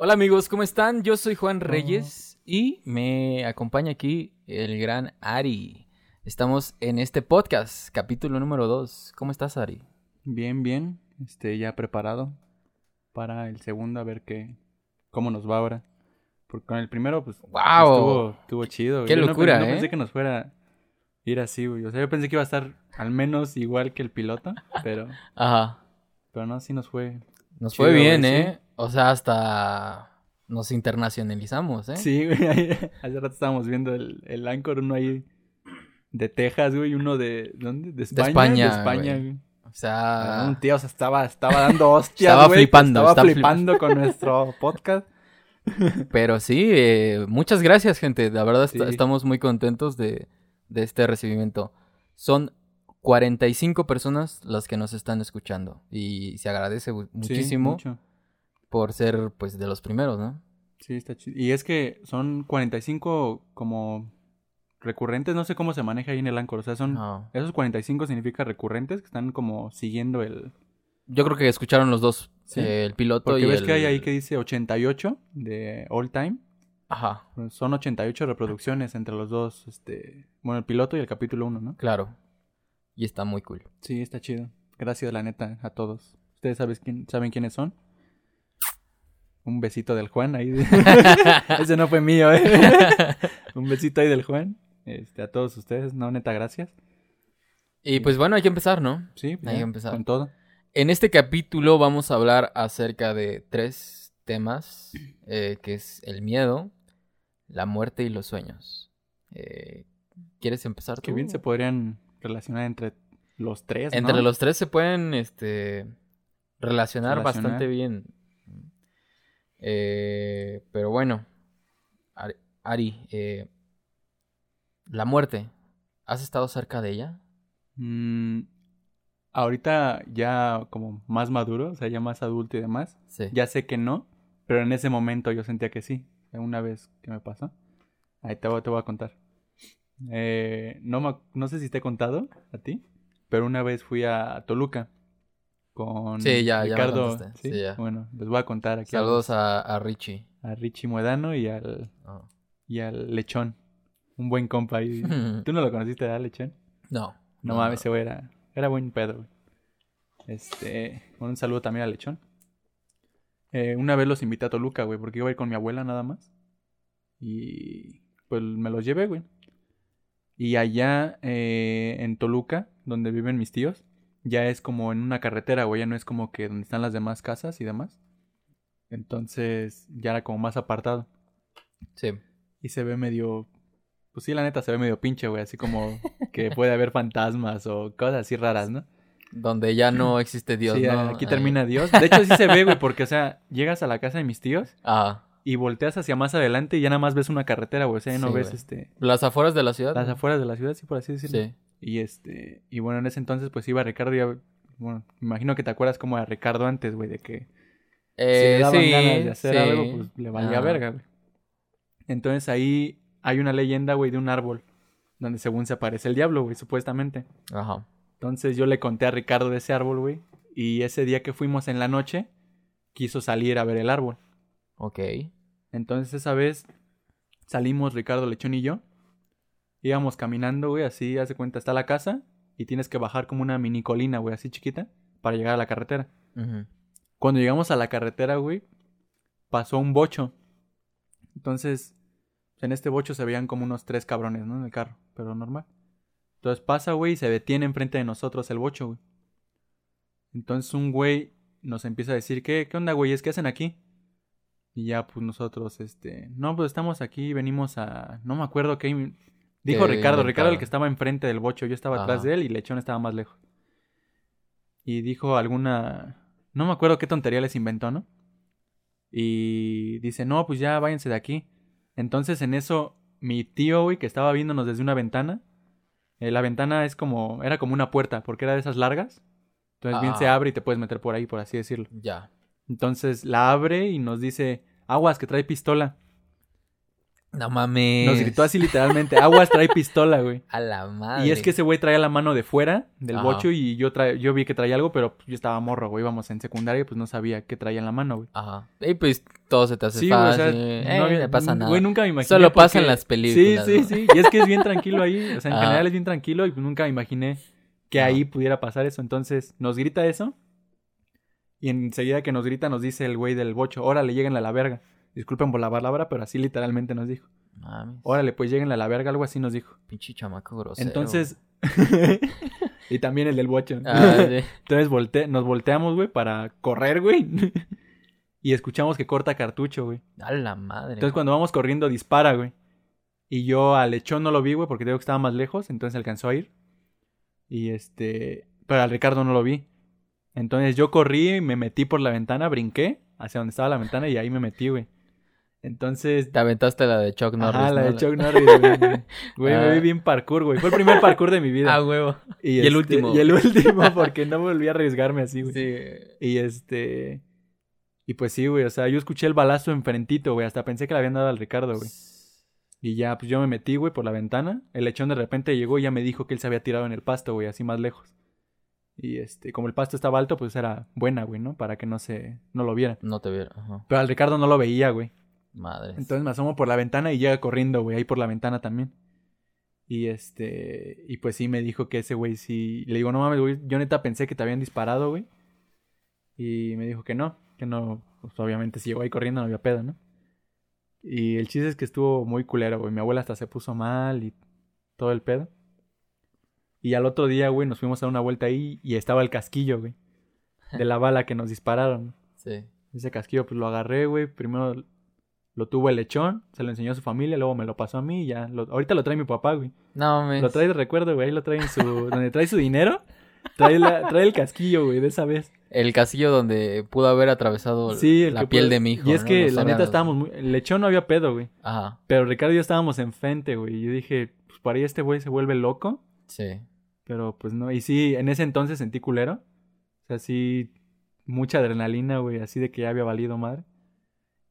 Hola amigos, ¿cómo están? Yo soy Juan Reyes y me acompaña aquí el gran Ari. Estamos en este podcast, capítulo número 2. ¿Cómo estás, Ari? Bien, bien. Este, ya preparado para el segundo, a ver qué, cómo nos va ahora. Porque con el primero, pues, ¡Wow! estuvo, estuvo chido. Qué Yo no locura, no, ¿eh? pensé que nos fuera a ir así, güey. O sea, yo pensé que iba a estar al menos igual que el piloto, pero, Ajá. pero no, sí nos fue. Nos Chido, fue bien, güey, ¿eh? O sea, hasta nos internacionalizamos, ¿eh? Sí, güey. Hace rato estábamos viendo el, el Anchor, uno ahí de Texas, güey, uno de, ¿dónde? De España. España, De España, güey. güey. O sea, Un tío, o sea, estaba, estaba dando hostias, Estaba güey, flipando, Estaba estaba flipando con nuestro podcast. pero sí, eh, muchas gracias, gente. La verdad, est- estamos muy contentos de, de este recibimiento. Son 45 personas las que nos están escuchando y se agradece Sí, muchísimo por ser, pues, de los primeros, ¿no? Sí, está chido. Y es que son 45 como recurrentes, no sé cómo se maneja ahí en el Anchor. O sea, son. No. Esos 45 significa recurrentes que están como siguiendo el. Yo creo que escucharon los dos, Sí. eh, el piloto Porque y ves el... que hay ahí que dice 88 de all time. Ajá, son 88 reproducciones entre los dos, este. Bueno, el piloto y el capítulo 1, ¿no? claro. Y está muy cool. Sí, está chido. Gracias, la neta, a todos. ¿Ustedes sabes quién, saben quiénes son? Un besito del Juan ahí. Ese no fue mío, ¿eh? Un besito ahí del Juan. Este, a todos ustedes, no, neta, gracias. Y pues bueno, hay que empezar, ¿no? Sí, pues Hay que ya, empezar. con todo. En este capítulo vamos a hablar acerca de tres temas, eh, que es el miedo, la muerte y los sueños. Eh, ¿Quieres empezar tú? Que bien se podrían relacionar entre los tres, ¿no? Entre los tres se pueden este, relacionar, Relacionar. bastante bien. Eh, pero bueno, Ari, Ari, eh, la muerte, ¿has estado cerca de ella? Mm, ahorita ya como más maduro, o sea, ya más adulto y demás, Sí. ya sé que no, pero en ese momento yo sentía que sí. Una vez que me pasó. Ahí te voy, te voy a contar. Eh, no, me no sé si te he contado a ti, pero una vez fui a Toluca con Sí, ya, ya me Ricardo. ¿sí? Sí, ya. Bueno, les voy a contar aquí a Saludos a, a Richie. a, Richie Muedano y al, Oh. y al Lechón. Un buen compa ahí. ¿Tú no lo conociste, ¿verdad, Lechón? No. No, mames, ese güey era, era buen pedo, güey. Este, bueno, un saludo también al lechón. Eh, una vez los invité a Toluca, güey, porque iba a ir con mi abuela nada más. Y pues me los llevé, güey. Y allá eh, en Toluca, donde viven mis tíos, ya es como en una carretera, güey, ya no es como que donde están las demás casas y demás. Entonces ya era como más apartado. Sí. Y se ve medio. Pues sí, la neta se ve medio pinche, güey. Así como que puede haber fantasmas o cosas así raras, ¿no? Donde ya no existe Dios, sí, ¿no? aquí termina Dios. De hecho, sí se ve, güey, porque, o sea, llegas a la casa de mis tíos Ah, y volteas hacia más adelante y ya nada más ves una carretera, güey. O sea, ya no Sí, ves güey. este. las afueras de la ciudad. Las afueras de la ciudad, sí, por así decirlo. Sí. Y este. Y bueno, en ese entonces, pues iba Ricardo y. ya- Bueno, me imagino que te acuerdas como a Ricardo antes, güey, de que si Eh, le daban sí, ganas de hacer sí. algo, pues le valía verga, güey. Entonces ahí hay una leyenda, güey, de un árbol. Donde según se aparece el diablo, güey, supuestamente. Ajá. Entonces yo le conté a Ricardo de ese árbol, güey. Y ese día que fuimos en la noche, quiso salir a ver el árbol. Ok. Entonces esa vez salimos Ricardo Lechón y yo. Íbamos caminando, güey, así, haz de cuenta, está la casa. Y tienes que bajar como una mini colina, güey, así chiquita, para llegar a la carretera. Cuando llegamos a la carretera, güey, pasó un bocho. Entonces, en este bocho se veían como unos tres cabrones, ¿no? En el carro, pero normal. Entonces pasa, güey, y se detiene enfrente de nosotros el bocho, güey. Entonces un güey nos empieza a decir, ¿qué, qué onda, güeyes? ¿Qué hacen aquí? Y ya, pues nosotros, este, no, pues estamos aquí, venimos a, no me acuerdo qué, dijo ¿Qué Ricardo, Ricardo el que estaba enfrente del bocho, yo estaba atrás de él y Lechón estaba más lejos. Y dijo alguna, no me acuerdo qué tontería les inventó, ¿no? Y dice, no, pues ya váyanse de aquí. Entonces en eso, mi tío, güey, que estaba viéndonos desde una ventana, eh, la ventana es como, era como una puerta, porque era de esas largas. Entonces bien Ah. se abre y te puedes meter por ahí, por así decirlo. Ya. Entonces la abre y nos dice, aguas, que trae pistola. No mames. Nos gritó así literalmente, aguas trae pistola, güey. A la madre. Y es que ese güey traía la mano de fuera del Ajá. bocho y yo tra- yo vi que traía algo, pero yo estaba morro, güey. Íbamos en secundaria y pues no sabía qué traía en la mano, güey. Ajá. Y pues todo se te hace Sí, güey, o sea, fácil. Eh, no había- no pasa nada. Güey, nunca me imaginé. Solo pasa en porque- las películas, Sí, sí, sí. Y es que es bien tranquilo ahí. O sea, en Ajá. general es bien tranquilo y pues nunca me imaginé que Ajá. ahí pudiera pasar eso. Entonces nos grita eso. Y enseguida que nos grita, nos dice el güey del bocho: Órale, lléguenle a la verga. Disculpen por la palabra, pero así literalmente nos dijo. Mames. Órale, pues lléguenle a la verga, algo así nos dijo. Pinche chamaco grosero. Entonces. y también el del bocho. Ah, sí. Entonces volte nos volteamos, güey, para correr, güey. y escuchamos que corta cartucho, güey. A la madre. Entonces cuando vamos corriendo dispara, güey. Y yo al lechón no lo vi, güey, porque digo que estaba más lejos, entonces alcanzó a ir. Y este... Pero al Ricardo no lo vi. Entonces yo corrí, me metí por la ventana, brinqué hacia donde estaba la ventana y ahí me metí, güey. Entonces... Te aventaste la de Chuck Norris. Ajá, la ¿no? de Chuck Norris, güey. Güey, me Ah. vi bien parkour, güey. Fue el primer parkour de mi vida. Ah, huevo. y, y el este, último, Y el último, porque no volví a arriesgarme así, güey. Sí. Y este. Y pues sí, güey. O sea, yo escuché el balazo enfrentito, güey. Hasta pensé que le habían dado al Ricardo, güey. Y ya, pues yo me metí, güey, por la ventana. El lechón de repente llegó y ya me dijo que él se había tirado en el pasto, güey, así más lejos. Y este, como el pasto estaba alto, pues era buena, güey, ¿no? Para que no se. no lo viera. No te vieron. Ajá. Pero al Ricardo no lo veía, güey. Madre. Entonces me asomo por la ventana y llega corriendo, güey, ahí por la ventana también. Y este. Y pues sí me dijo que ese güey sí. Le digo, no mames, güey. Yo neta pensé que te habían disparado, güey. Y me dijo que no. Que no. Pues obviamente si llegó ahí corriendo no había pedo, ¿no? Y el chiste es que estuvo muy culero, güey. Mi abuela hasta se puso mal y todo el pedo. Y al otro día, güey, nos fuimos a dar una vuelta ahí y estaba el casquillo, güey. De la bala que nos dispararon. Sí. Ese casquillo, pues lo agarré, güey. Primero lo tuvo el lechón, se lo enseñó a su familia, luego me lo pasó a mí y ya. lo- ahorita lo trae mi papá, güey. No, mames. Lo trae de recuerdo, güey. Ahí lo trae en su. donde trae su dinero. Trae, la- trae el casquillo, güey, de esa vez. El casillo donde pudo haber atravesado Sí, la piel puede- de mi hijo. Y es ¿no? que Los la neta estábamos muy. El lechón no había pedo, güey. Ajá. Pero Ricardo y yo estábamos enfrente, güey. Y yo dije, pues por ahí este güey se vuelve loco. Sí. Pero pues no. Y sí, en ese entonces sentí culero. O sea, sí. Mucha adrenalina, güey. Así de que ya había valido madre.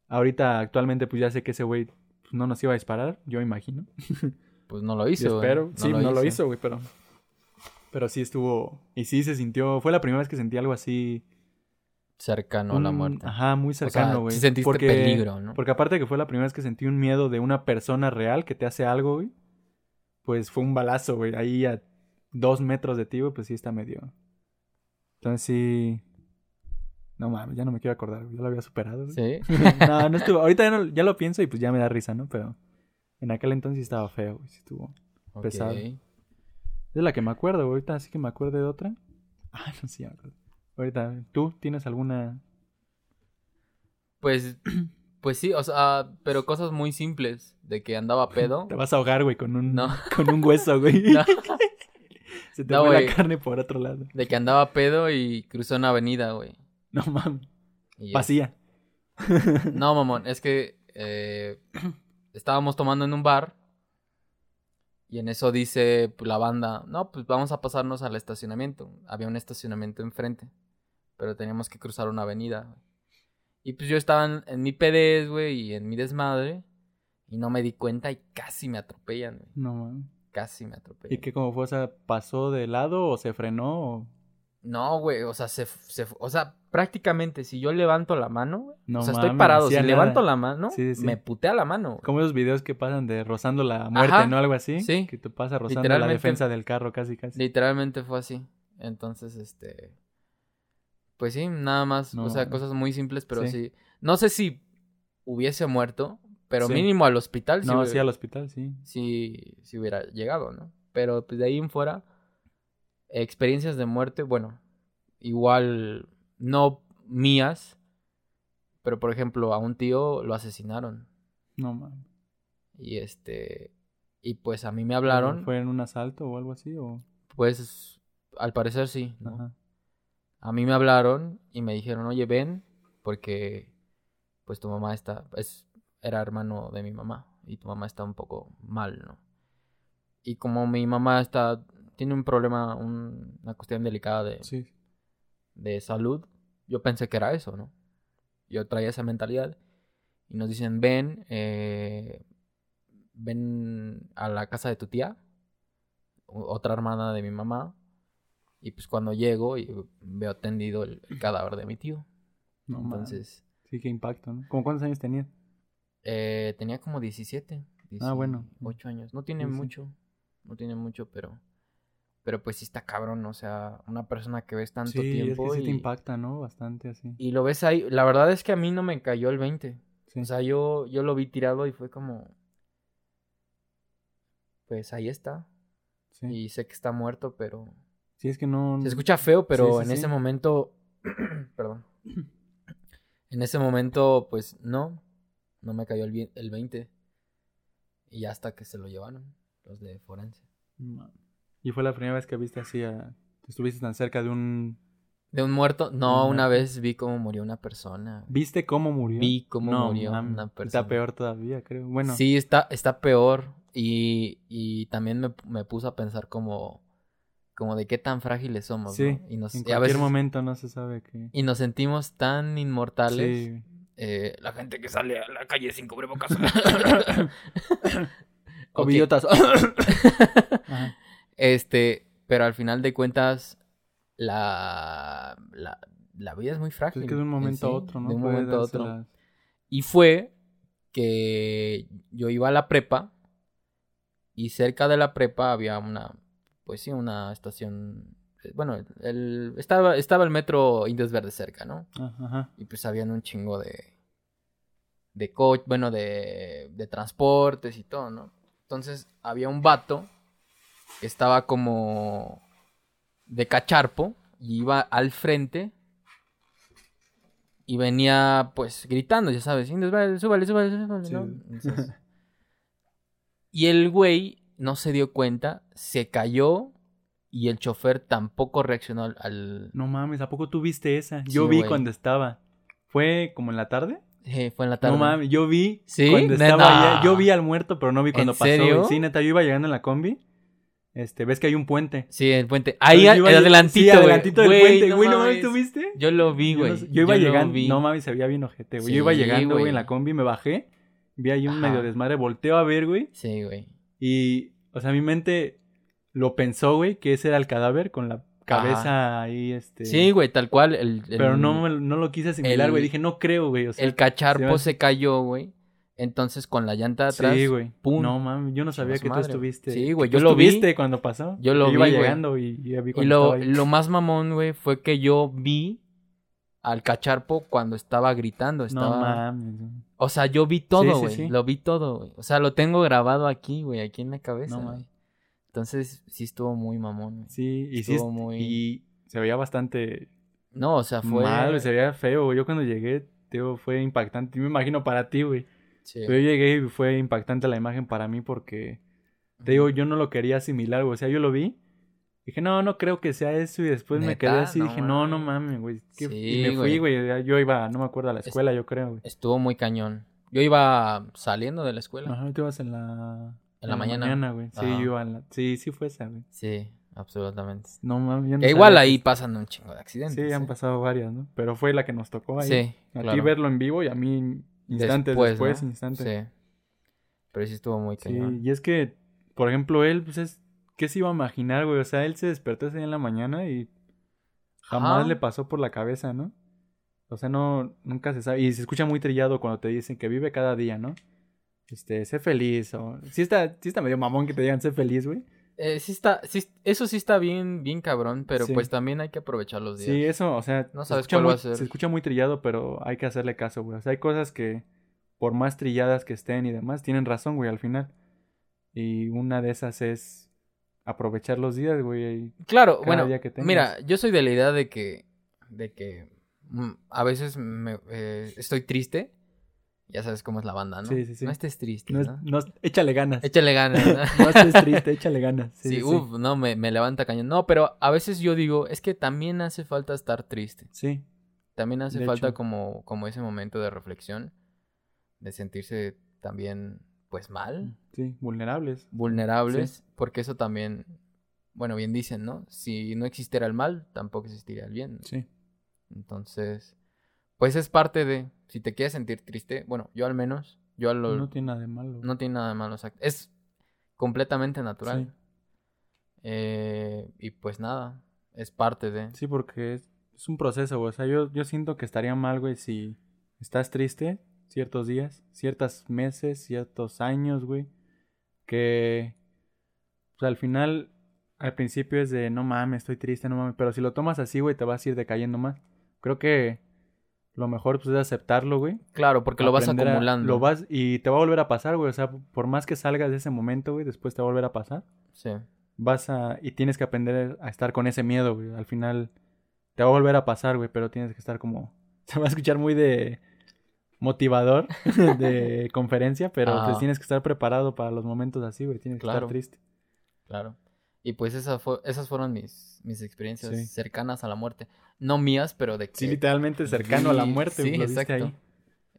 Ahorita, actualmente, pues ya sé que ese güey pues, no nos iba a disparar. Yo imagino. Pues no lo hizo. güey. espero. sí, no lo hizo, güey, pero. Pero sí estuvo. Y sí se sintió. Fue la primera vez que sentí algo así. Cercano a la muerte. Ajá, muy cercano, sea, güey. sí sentiste peligro, ¿no? Porque aparte que fue la primera vez que sentí un miedo de una persona real que te hace algo, güey. Pues fue un balazo, güey. Ahí a dos metros de ti, güey, pues sí está medio. Entonces sí. No mames, ya no me quiero acordar, güey. Ya lo había superado, güey. Sí. no, no estuvo. Ahorita ya, no- ya lo pienso y pues ya me da risa, ¿no? Pero en aquel entonces sí estaba feo, güey. Sí estuvo. Ok. Pesado. Es la que me acuerdo, güey. Ahorita sí que me acuerdo de otra. Ah, no sé, ya me acuerdo. Ahorita, ¿tú tienes alguna? Pues, pues sí, o sea, pero cosas muy simples. De que andaba pedo. Te vas a ahogar, güey, con un, No. con un hueso, güey. No, Se te No, fue la carne por otro lado. de que andaba pedo y cruzó una avenida, güey. No mames. Vacía. No, mamón, es que eh, estábamos tomando en un bar y en eso dice la banda, no, pues vamos a pasarnos al estacionamiento. Había un estacionamiento enfrente, pero teníamos que cruzar una avenida. güey. Y pues yo estaba en, en mi PDS, güey, y en mi desmadre y no me di cuenta y casi me atropellan, güey. No mames. Casi me atropellan. ¿Y qué cómo fue? O sea, ¿pasó de lado o se frenó? O... No, güey, o sea, se, se, o sea, prácticamente si yo levanto la mano, güey, No o sea, estoy parado, si nada. levanto la mano, Sí, sí, me putea la mano. güey. Como esos videos que pasan de rozando la muerte, Ajá, ¿no? Algo así. sí. Que te pasa rozando la defensa del carro casi, casi. Literalmente fue así. Entonces, este. Pues sí, nada más. No, o sea, cosas muy simples, pero Sí. sí. No sé si hubiese muerto, pero Sí. mínimo al hospital sí, No, hubiera- sí, al hospital, sí. sí, sí hubiera llegado, ¿no? Pero pues de ahí en fuera, experiencias de muerte, bueno, igual no mías, pero por ejemplo, a un tío lo asesinaron. No mames. Y este. Y pues a mí me hablaron. ¿Fue en un asalto o algo así? O... Pues al parecer sí, ¿no? Ajá. A mí me hablaron y me dijeron, oye, ven, porque pues tu mamá está, es, era hermano de mi mamá y tu mamá está un poco mal, ¿no? Y como mi mamá está, tiene un problema, un- una cuestión delicada de, Sí. de salud, yo pensé que era eso, ¿no? Yo traía esa mentalidad y nos dicen, ven, eh, ven a la casa de tu tía, otra hermana de mi mamá, y pues cuando llego y veo tendido el, el cadáver de mi tío. No. Entonces, Sí, qué impacto, ¿no? ¿Cómo cuántos años tenías? eh, tenía como 17, Ah, bueno. 18 años. No tiene Sí, sí. mucho, no tiene mucho, pero... Pero pues sí está cabrón, o sea, una persona que ves tanto sí, tiempo es que sí te y- impacta, ¿no? Bastante así. Y lo ves ahí. La verdad es que a mí no me cayó el 20. Sí. O sea, yo, yo lo vi tirado y fue como. Pues ahí está. Y sé que está muerto, pero. Sí, es que no... Se escucha feo, pero Sí, sí, en sí. ese momento. Perdón. En ese momento, pues no. No me cayó el, el 20. Y ya hasta que se lo llevaron. Los de Forense. Y fue la primera vez que viste así a... Estuviste tan cerca de un... ¿De un muerto? No, Un una vez vi cómo murió una persona. ¿Viste cómo murió? Vi cómo No, murió una Está persona. peor todavía, creo. Bueno, Sí, está, está peor. Y, y también me, me puso a pensar como, como de qué tan frágiles somos, sí. ¿no? Y, nos, en cualquier a veces, momento no se sabe qué... y nos sentimos tan inmortales. Sí. Eh, la gente que sale a la calle sin cubrebocas. O billotas. Este, pero al final de cuentas, la, la, la vida es muy frágil. Es que de un en momento a otro, ¿no? De un Puede momento a otro. Y fue que yo iba a la prepa y cerca de la prepa había una, pues sí, una estación, eh, bueno, el, estaba, estaba el metro Indios Verdes cerca, ¿no? Ah, Ajá. Y pues habían un chingo de, de coche, bueno, de, de transportes y todo, ¿no? Entonces había un vato que estaba como de cacharpo y iba al frente y venía pues gritando, ya sabes, "Indios Verdes, súbale, súbale, súbale". ¿no? Entonces- y el güey no se dio cuenta, se cayó y el chofer tampoco reaccionó al- al... No mames, ¿a poco tú viste esa? Sí, Yo vi güey. cuando estaba. ¿Fue como en la tarde? Eh, fue en la tarde. No mames, yo vi ¿Sí? cuando Neta. estaba allá. Yo vi al muerto, pero no vi cuando ¿En pasó. serio? Sí, neta, yo iba llegando en la combi. Este, ves que hay un puente. Sí, el puente. Ahí, yo iba- adelantito, Sí, güey. adelantito del Güey, puente. no Güey, no mames. ¿tú viste? Yo lo vi, güey. yo iba llegando. vi. No mames, se veía bien ojete, güey. Sí, yo iba llegando, güey, güey. en la combi, me bajé. Vi ahí un Ajá. medio desmadre. Volteo a ver, güey. Sí, güey. Y, o sea, mi mente lo pensó, güey, que ese era el cadáver con la cabeza ahí, este. Sí, güey, tal cual. El, el- Pero no, me- no lo quise asimilar, el- güey. Dije, no creo, güey. O sea, el cacharpo se se cayó, güey. Entonces con la llanta de atrás. Sí, güey. pum. No mames, yo no sabía que tú estuviste. Sí, güey, yo tú lo vi. estuviste cuando pasó. Yo lo iba vi, güey. llegando y, y ya vi Y lo, lo más mamón, güey, fue que yo vi al cacharpo cuando estaba gritando. Estaba... No mames. O sea, yo vi todo, sí, güey. sí. Lo vi todo, güey. O sea, lo tengo grabado aquí, güey, aquí en la cabeza. No. Entonces, sí estuvo muy mamón. güey. Sí, y sí. Estuvo est- muy- Y se veía bastante No, o sea, fue. mal, se veía feo. güey. Yo cuando llegué, tío, fue impactante. Yo me imagino para ti, güey. Sí. Pero yo llegué y fue impactante la imagen para mí porque, te digo, yo no lo quería asimilar, güey. O sea, yo lo vi. Dije, no, no creo que sea eso. Y después me quedé así. No dije, no, no mames. güey. ¿qué- Sí, y me fui, güey. Yo iba, no me acuerdo, a la escuela, yo creo, güey. Estuvo muy cañón. Yo iba saliendo de la escuela. Ajá, tú ibas en la... En la mañana. güey. Sí, yo iba en la... Sí, sí fue esa, güey. Sí, absolutamente. No mames, no Que igual sabía ahí pasan un chingo de accidentes. Sí, han ¿eh? pasado varias, ¿no? Pero fue la que nos tocó ahí. Sí, A ti verlo en vivo y a mí instantes después, ¿no? instantes. Sí. Pero sí estuvo muy Sí, cañón. y es que, por ejemplo, él, pues es... ¿Qué se iba a imaginar, güey? O sea, él se despertó ese día en la mañana y jamás Ajá. le pasó por la cabeza, ¿no? O sea, no, nunca se sabe. Y se escucha muy trillado cuando te dicen que vive cada día, ¿no? Este, sé feliz o... Sí está, sí está medio mamón que te digan sé feliz, güey. Eh, sí está, sí, eso sí está bien, bien cabrón, pero Sí. pues también hay que aprovechar los días. Sí, eso, o sea, No se sabes cuál muy, va a ser. se escucha muy trillado, pero hay que hacerle caso, güey. O sea, hay cosas que, por más trilladas que estén y demás, tienen razón, güey, al final. Y una de esas es aprovechar los días, güey. Claro, cada bueno, día que mira, yo soy de la idea de que, de que mm, a veces me, eh, estoy triste. Ya sabes cómo es la banda, ¿no? Sí, sí, sí. No estés triste, No, ¿no? no échale ganas. Échale ganas. ¿no? no estés triste, échale ganas. Sí, Sí, sí, sí. uff, no, me, me levanta cañón. No, pero a veces yo digo, es que también hace falta estar triste. Sí, También hace De falta hecho. como, como ese momento de reflexión, de sentirse también, pues mal, sí, vulnerables. vulnerables, porque eso también, bueno, bien dicen, ¿no? Si no existiera el mal, tampoco existiría el bien. Sí, Entonces, pues es parte de, si te quieres sentir triste, bueno, yo al menos Yo lo... No tiene nada de malo. No tiene nada de malo, exacto. Es completamente natural. Sí. Eh, y pues nada, es parte de... Sí, porque es, es un proceso, güey. O sea, yo, yo siento que estaría mal, güey, si estás triste ciertos días, ciertos meses, ciertos años, güey. Que pues, al final, al principio es de no mames, estoy triste, no mames. Pero si lo tomas así, güey, te vas a ir decayendo más. Creo que lo mejor pues, es aceptarlo, güey. Claro, porque lo vas a- acumulando. Lo vas y te va a volver a pasar, güey. O sea, por más que salgas de ese momento, güey, después te va a volver a pasar. Sí, Vas a y tienes que aprender a estar con ese miedo, güey. Al final te va a volver a pasar, güey, pero tienes que estar como se va a escuchar muy de motivador de conferencia, pero pues tienes que estar preparado para los momentos así, güey. Tienes que estar triste. claro. Y pues esa fue, esas fueron mis, mis experiencias Sí. cercanas a la muerte. No mías, pero de que... Sí, literalmente cercano a la muerte, Sí, lo viste exacto. ahí.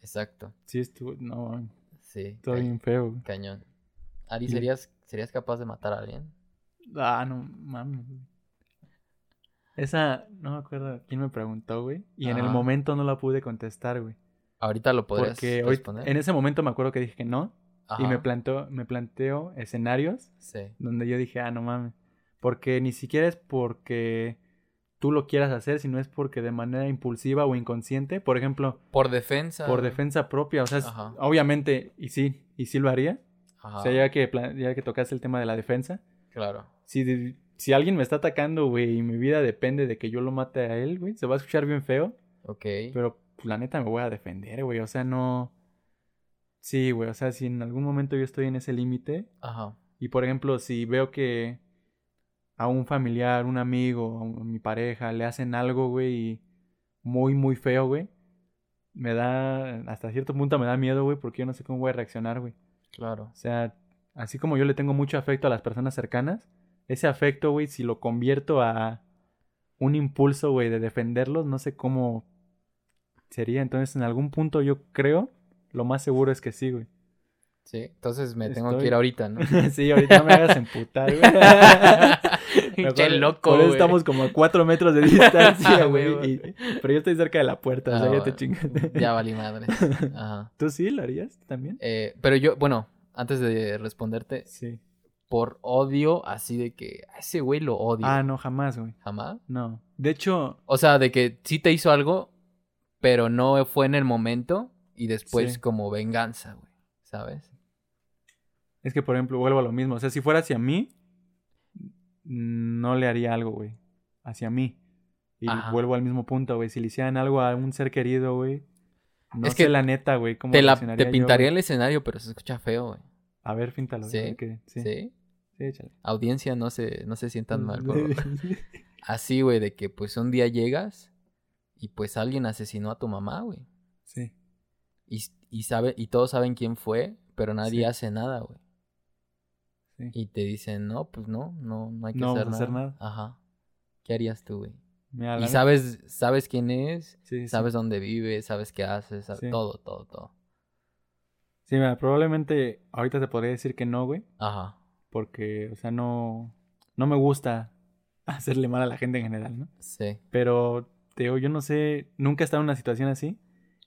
Exacto. Sí, estuvo, no, Sí, ca- bien feo. güey. cañón. Ari, Y- ¿serías, ¿serías capaz de matar a alguien? Ah, no mames. Esa, no me acuerdo quién me preguntó, güey. Y en el momento no la pude contestar, güey. Ahorita lo podrías Porque hoy, responder. en ese momento me acuerdo que dije que no. Y Ajá, me planteo, me planteo escenarios Sí, donde yo dije, ah, no mames. Porque ni siquiera es porque tú lo quieras hacer, sino es porque de manera impulsiva o inconsciente, por ejemplo, por defensa. por defensa propia, o sea, es- obviamente, y sí, y sí lo haría. Ajá, O sea, ya que, ya que tocaste el tema de la defensa, claro. si, si alguien me está atacando, güey, y mi vida depende de que yo lo mate a él, güey, se va a escuchar bien feo, Ok. pero pues, la neta me voy a defender, güey, o sea, no... Sí, güey, o sea, si en algún momento yo estoy en ese límite, Ajá. y por ejemplo, si veo que a un familiar, un amigo, a mi pareja le hacen algo, güey, muy, muy feo, güey, me da, hasta cierto punto me da miedo, güey, porque yo no sé cómo voy a reaccionar, güey. Claro. O sea, así como yo le tengo mucho afecto a las personas cercanas, ese afecto, güey, si lo convierto a un impulso, güey, de defenderlos, no sé cómo sería. Entonces, en algún punto yo creo, lo más seguro es que sí, güey. Sí, entonces me tengo que ir ahorita, ¿no? sí, ahorita me hagas emputar, güey. Mejor- loco, güey. estamos como a cuatro metros de distancia, Ah, güey. y- Pero yo estoy cerca de la puerta, o Ah, sea, ya te chingas. Ya valí madre. Ajá. ¿Tú sí lo harías también? Eh, pero yo, bueno, antes de responderte, Sí. por odio, así de que a ese güey lo odio. Ah, no, jamás, güey. ¿Jamás? No. De hecho, O sea, de que sí te hizo algo, pero no fue en el momento y después Sí. como venganza, güey. ¿Sabes? Es que, por ejemplo, vuelvo a lo mismo. O sea, si fuera hacia mí, no le haría algo, güey. Hacia mí. Y Ajá. vuelvo al mismo punto, güey. Si le hicieran algo a un ser querido, güey. No Es sé que la neta, güey. ¿Cómo Te, la, te yo, pintaría el escenario, pero se escucha feo, güey. A ver, píntalo. ¿Sí? qué- Sí. ¿Sí? Sí, échale. Audiencia, no se, no se sientan mal. por- Así, güey, de que pues un día llegas y pues alguien asesinó a tu mamá, güey. sí. Y, y, sabe, y todos saben quién fue, pero nadie Sí. hace nada, güey. Sí. Y te dicen, no, pues no, no, no hay que No hacer, nada. hacer nada. Ajá. ¿Qué harías tú, güey? Mira, Y sabes, sabes quién es, Sí, sabes dónde vive, sabes qué hace, sabes todo, todo, todo. Sí, mira, probablemente ahorita te podría decir que no, güey. Ajá. Porque, o sea, no. No me gusta hacerle mal a la gente en general, ¿no? Sí. Pero, te digo, yo no sé. Nunca he estado en una situación así.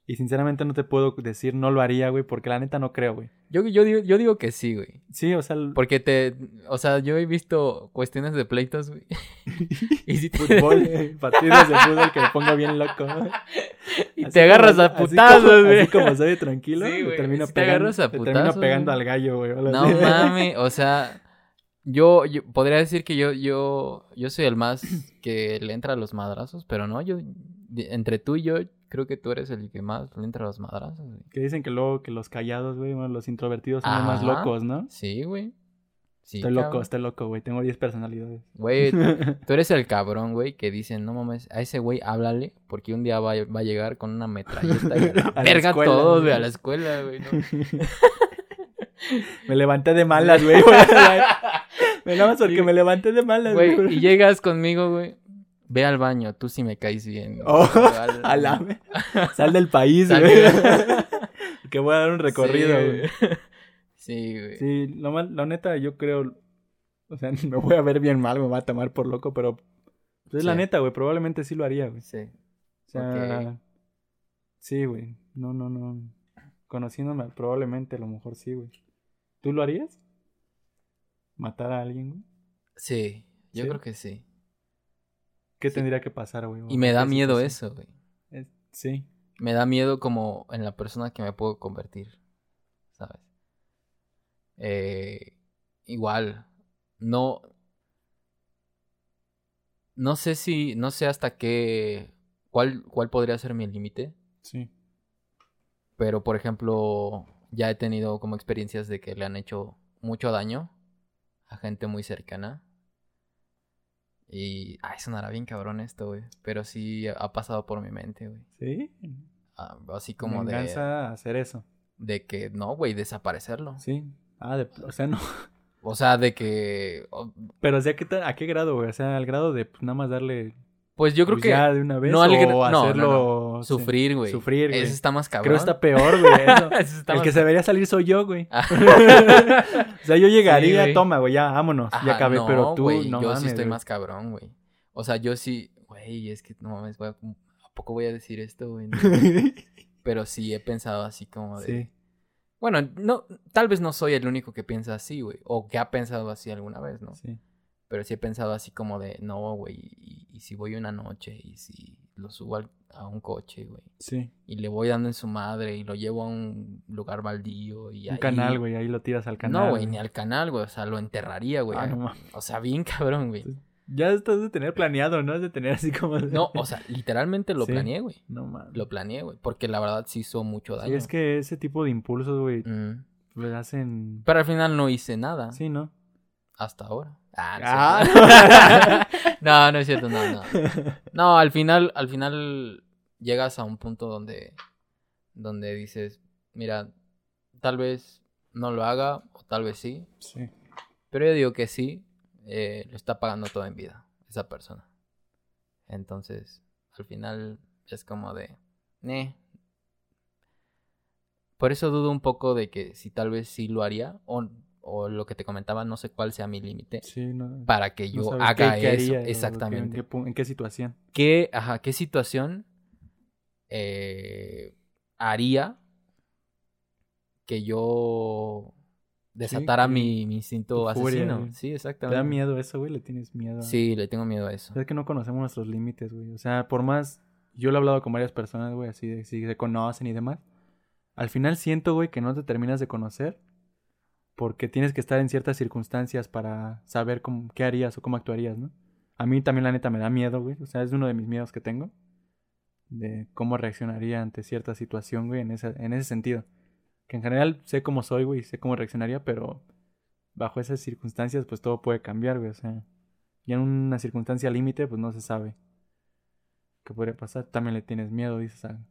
Y sinceramente no te puedo decir no lo haría, güey, porque la neta no creo, güey. Yo, yo, digo, yo digo que sí, güey. Sí, o sea, el Porque te, o sea, yo he visto cuestiones de pleitos, güey. y si te, fútbol, eh, partidos de fútbol que me pongo bien loco. y Así te agarras como- a putazos, güey. Así como soy tranquilo, Sí, güey, termino si te pegando, agarras a le termino putazos, pegando güey. al gallo, güey. No mames, o sea, yo, yo podría decir que yo, yo, yo soy el más que le entra a los madrazos, pero no, yo, entre tú y yo, creo que tú eres el que más le entra a los madrazos, güey. Que dicen que luego que los callados, güey, bueno, los introvertidos son los más locos, ¿no? Sí, güey. Sí, estoy loco, estoy loco, güey. Tengo 10 personalidades. Güey, tú eres el cabrón, güey, que dicen, no mames, a ese güey háblale, porque un día va, a- va a llegar con una metralleta y a la verga escuela, todos, güey. güey, a la escuela, güey, ¿no? me levanté de malas, güey. Nada más porque me levanté de malas, güey. Güey, y llegas conmigo, güey, ve al baño, tú sí me caes bien. Oh, Al- a la- Sal del país, Sal güey. que voy a dar un recorrido, Sí, güey. Sí, güey. Sí, lo mal, la neta, yo creo. O sea, me voy a ver bien mal, me va a tomar por loco, pero. pues, es la Sí. neta, güey. Probablemente sí lo haría, güey. Sí. O sea. Sí, güey. No, no, no. Conociéndome, probablemente a lo mejor sí, güey. ¿Tú lo harías? ¿Matar a alguien, güey? Sí, yo ¿Sí? creo que sí. ¿Qué Sí. tendría que pasar, güey? Y me da ¿Qué miedo eso, güey. Es- Sí. Me da miedo como en la persona que me puedo convertir, ¿sabes? Eh, igual, no... No sé si, no sé hasta qué, cuál, cuál podría ser mi límite, Sí. pero por ejemplo, ya he tenido como experiencias de que le han hecho mucho daño a gente muy cercana. Y, ay, sonará bien cabrón esto, güey, pero sí ha pasado por mi mente, güey. ¿Sí? Ah, Así como de... Venganza a hacer eso. De que no, güey, desaparecerlo. Sí. Ah, de, o sea, no. O sea, de que. Pero, o sea, ¿qué ¿a qué grado, güey? O sea, al grado de pues, nada más darle. Pues yo creo pues, que. ya de una vez. no al o no, no, hacerlo. sí. Sufrir, güey. Sufrir, güey. Ese está más cabrón. Creo que está peor, güey. eso. El que se debería salir soy yo, güey. Ah. O sea, yo llegaría, güey. toma, güey, ya, vámonos. Ajá, ya acabé, no, pero tú, güey, no Yo mames. sí estoy güey. más cabrón, güey. O sea, yo sí. Güey, es que no mames, voy a- ¿A poco voy a decir esto, güey? No. Pero sí he pensado así como de. sí. Bueno, no, tal vez no soy el único que piensa así, güey. O que ha pensado así alguna vez, ¿no? Sí. Pero sí he pensado así como de, no, güey, y, y si voy una noche y si lo subo al- a un coche, güey. Sí. Y le voy dando en su madre y lo llevo a un lugar baldío y Un ahí- canal, güey, ahí lo tiras al canal. No, güey, ni al canal, güey. O sea, lo enterraría, güey. Ah, no o sea, bien cabrón, güey. Ya estás de tener planeado, ¿no? Es de tener así como. de- No, o sea, literalmente lo Sí. planeé, güey. No mames. Lo planeé, güey. Porque la verdad sí hizo mucho daño. Sí, es que ese tipo de impulsos, güey, Mm. pues hacen. Pero al final no hice nada. Sí, ¿no? Hasta ahora. Ah, no, Ah, no, no es cierto, no, no. No, al final, al final llegas a un punto donde, donde dices, mira, tal vez no lo haga, o tal vez sí, sí. pero yo digo que sí, eh, lo está pagando todo en vida, esa persona. Entonces, al final es como de, eh. Por eso dudo un poco de que si tal vez sí lo haría, o, o lo que te comentaba, no sé cuál sea mi límite, Sí, no. para que yo haga qué- qué eso. haría, Exactamente. ¿En qué, pu- en qué situación? ¿Qué, ajá, qué situación eh, haría que yo desatara mi, mi instinto furia, asesino? Sí, ¿Te exactamente. da miedo eso, güey? ¿Le tienes miedo? a- Sí, le tengo miedo a eso. Es que no conocemos nuestros límites, güey. O sea, por más. Yo lo he hablado con varias personas, güey, así de si se conocen y demás. Al final siento, güey, que no te terminas de conocer. Porque tienes que estar en ciertas circunstancias para saber cómo, qué harías o cómo actuarías, ¿no? A mí también, la neta, me da miedo, güey. O sea, es uno de mis miedos que tengo. De cómo reaccionaría ante cierta situación, güey, en ese, en ese sentido. Que en general sé cómo soy, güey, sé cómo reaccionaría, pero bajo esas circunstancias, pues todo puede cambiar, güey. O sea, y en una circunstancia límite, pues no se sabe qué podría pasar. También le tienes miedo, dices, a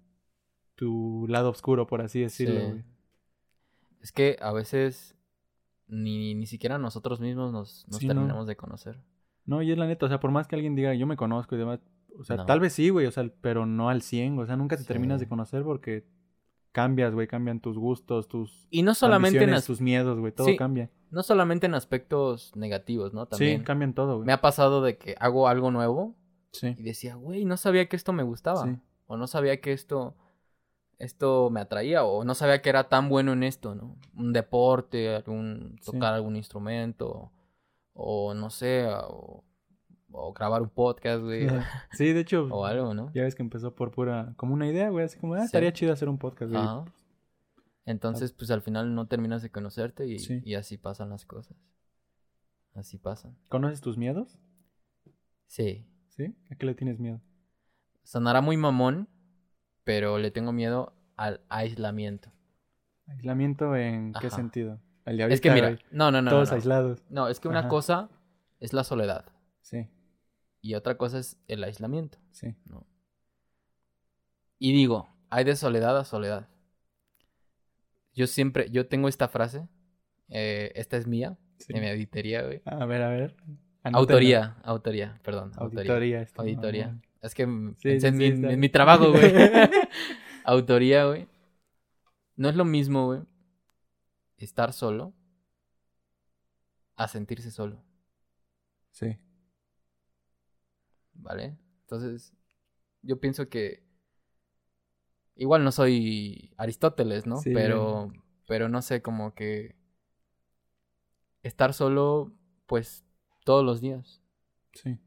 tu lado oscuro, por así decirlo, Sí. güey. Es que a veces ni, ni siquiera nosotros mismos nos, nos Sí, no. terminamos de conocer. No, y es la neta, o sea, por más que alguien diga, yo me conozco y demás, o sea, No. tal vez sí, güey, o sea, pero no al 100, o sea, nunca te Sí. terminas de conocer porque cambias, güey, cambian tus gustos, tus Y no solamente en, as- tus miedos, güey, todo Sí. cambia. no solamente en aspectos negativos, ¿no? También Sí, cambian todo, güey. me ha pasado de que hago algo nuevo Sí, y decía, güey, no sabía que esto me gustaba. sí, O no sabía que esto, esto me atraía. O no sabía que era tan bueno en esto, ¿no? Un deporte, algún, Sí. tocar algún instrumento. O no sé, o, o grabar un podcast, güey. Sí, de hecho, o algo, ¿no? ya ves que empezó por pura, como una idea, güey, así como, ah, Sí. estaría chido hacer un podcast, güey. Ajá. Entonces, pues al final no terminas de conocerte y, Sí. y así pasan las cosas. Así pasan. ¿Conoces tus miedos? Sí. ¿Sí? ¿A qué le tienes miedo? Sonará muy mamón, pero le tengo miedo al aislamiento. ¿Aislamiento en qué sentido? El de es que mira, no, no, no. todos no, no. aislados. No, es que una Ajá. cosa es la soledad Sí, y otra cosa es el aislamiento. sí. ¿no? Y digo, hay de soledad a soledad. Yo siempre, yo tengo esta frase, eh, esta es mía, sí. en mi auditoría, güey. A ver, a ver. Autoría, autoría, perdón. Auditoría. este, Auditoría. Es que m- Sí, pensé sí, en, sí, mi, en trabajo, güey. autoría, güey. No es lo mismo, güey, estar solo a sentirse solo, Sí. ¿vale? Entonces, yo pienso que Igual no soy Aristóteles, ¿no? Sí. Pero, pero no sé, como que estar solo, pues, todos los días. Sí.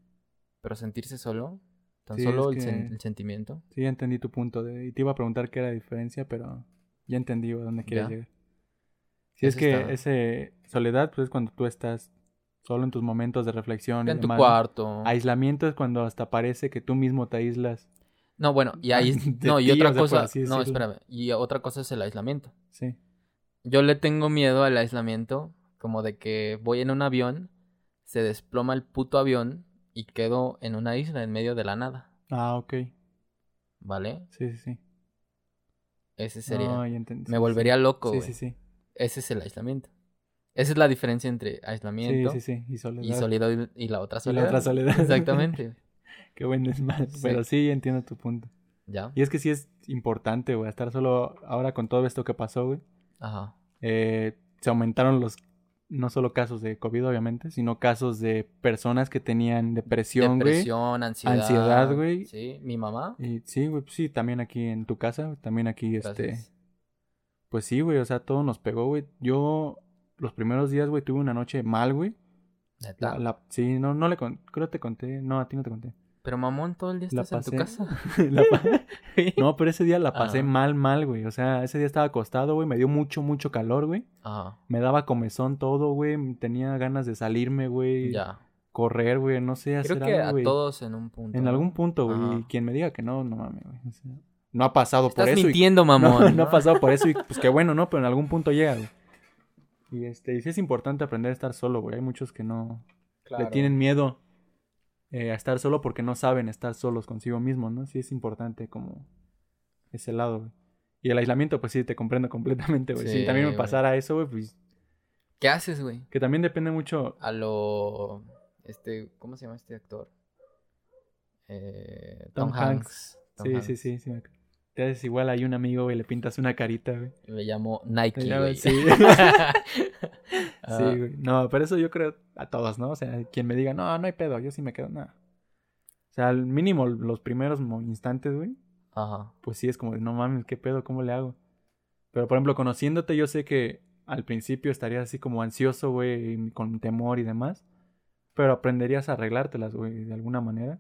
Pero sentirse solo, tan Sí, solo el, sen- que- el sentimiento. Sí, ya entendí tu punto. De, y te iba a preguntar qué era la diferencia, pero ya entendí a dónde quieres llegar. Sí, es que está- ese soledad, pues es cuando tú estás solo en tus momentos de reflexión. y En tu demás, ¿no? cuarto. Aislamiento es cuando hasta parece que tú mismo te aíslas. No, bueno, y ahí... no, y otra cosa... No, espérame. Y otra cosa es el aislamiento. Sí. Yo le tengo miedo al aislamiento, como de que voy en un avión, se desploma el puto avión y quedo en una isla en medio de la nada, Ah, ok. ¿vale? Sí, sí, sí. Ese sería. No, ya entendí. me Sí, volvería loco, Sí, sí, sí. Ese es el aislamiento. Esa es la diferencia entre Sí, aislamiento sí, sí. Y soledad. y soledad y la otra Y la soledad. otra soledad. Exactamente. Qué buen desmadre. Sí. Pero sí, entiendo tu punto. Ya. Y es que sí es importante, güey, estar solo ahora con todo esto que pasó, güey. Ajá. eh, se aumentaron los, no solo casos de COVID, obviamente, sino casos de personas que tenían depresión, güey. Depresión, ansiedad. Ansiedad, güey. Sí, mi mamá. Y sí, güey, pues sí, también aquí en tu casa, también aquí, este, pues sí, güey, o sea, todo nos pegó, güey. Yo, los primeros días, güey, tuve una noche mal, güey. Neta. La, la- sí, no, no le conté, creo que te conté, no, a ti no te conté. Pero mamón, todo el día estás en tu pasé- casa. Pa- no, pero ese día la pasé Ajá. mal, mal, güey. O sea, ese día estaba acostado, güey, me dio mucho, mucho calor, güey. Ajá. Me daba comezón todo, güey. Tenía ganas de salirme, güey. Ya. Correr, güey. No sé, hacer Creo que algo, a güey. todos en un punto. En algún punto, güey. Ajá. Y quien me diga que no, no mames, güey. O sea, no ha pasado por Estás eso. y- mintiendo, No, mamón. no ha pasado por eso y pues qué bueno, ¿no? Pero en algún punto llega, güey. Y este, y sí es importante aprender a estar solo, güey. Hay muchos que no le tienen miedo eh, a estar solo porque no saben estar solos consigo mismos, ¿no? Sí es importante como ese lado, güey. Y el aislamiento, pues sí, te comprendo completamente, güey. Sí, si también me pasara eso, güey, pues ¿Qué haces, güey? que también depende mucho A lo. Este. ¿Cómo se llama este actor? Eh, Tom, Tom Hanks. Tom sí, Hanks. sí, sí, sí. Me- Te haces igual hay un amigo, güey, le pintas una carita, güey. Le llamo Nike, llamo- güey. sí. Ah, Sí, güey. No, pero eso yo creo a todos, ¿no? O sea, quien me diga, no, no hay pedo, yo sí me quedo, nada. O sea, al mínimo los primeros instantes, güey, Ajá. pues sí es como, de, no mames, ¿qué pedo? ¿Cómo le hago? Pero, por ejemplo, conociéndote, yo sé que al principio estarías así como ansioso, güey, con temor y demás. Pero aprenderías a arreglártelas, güey, de alguna manera.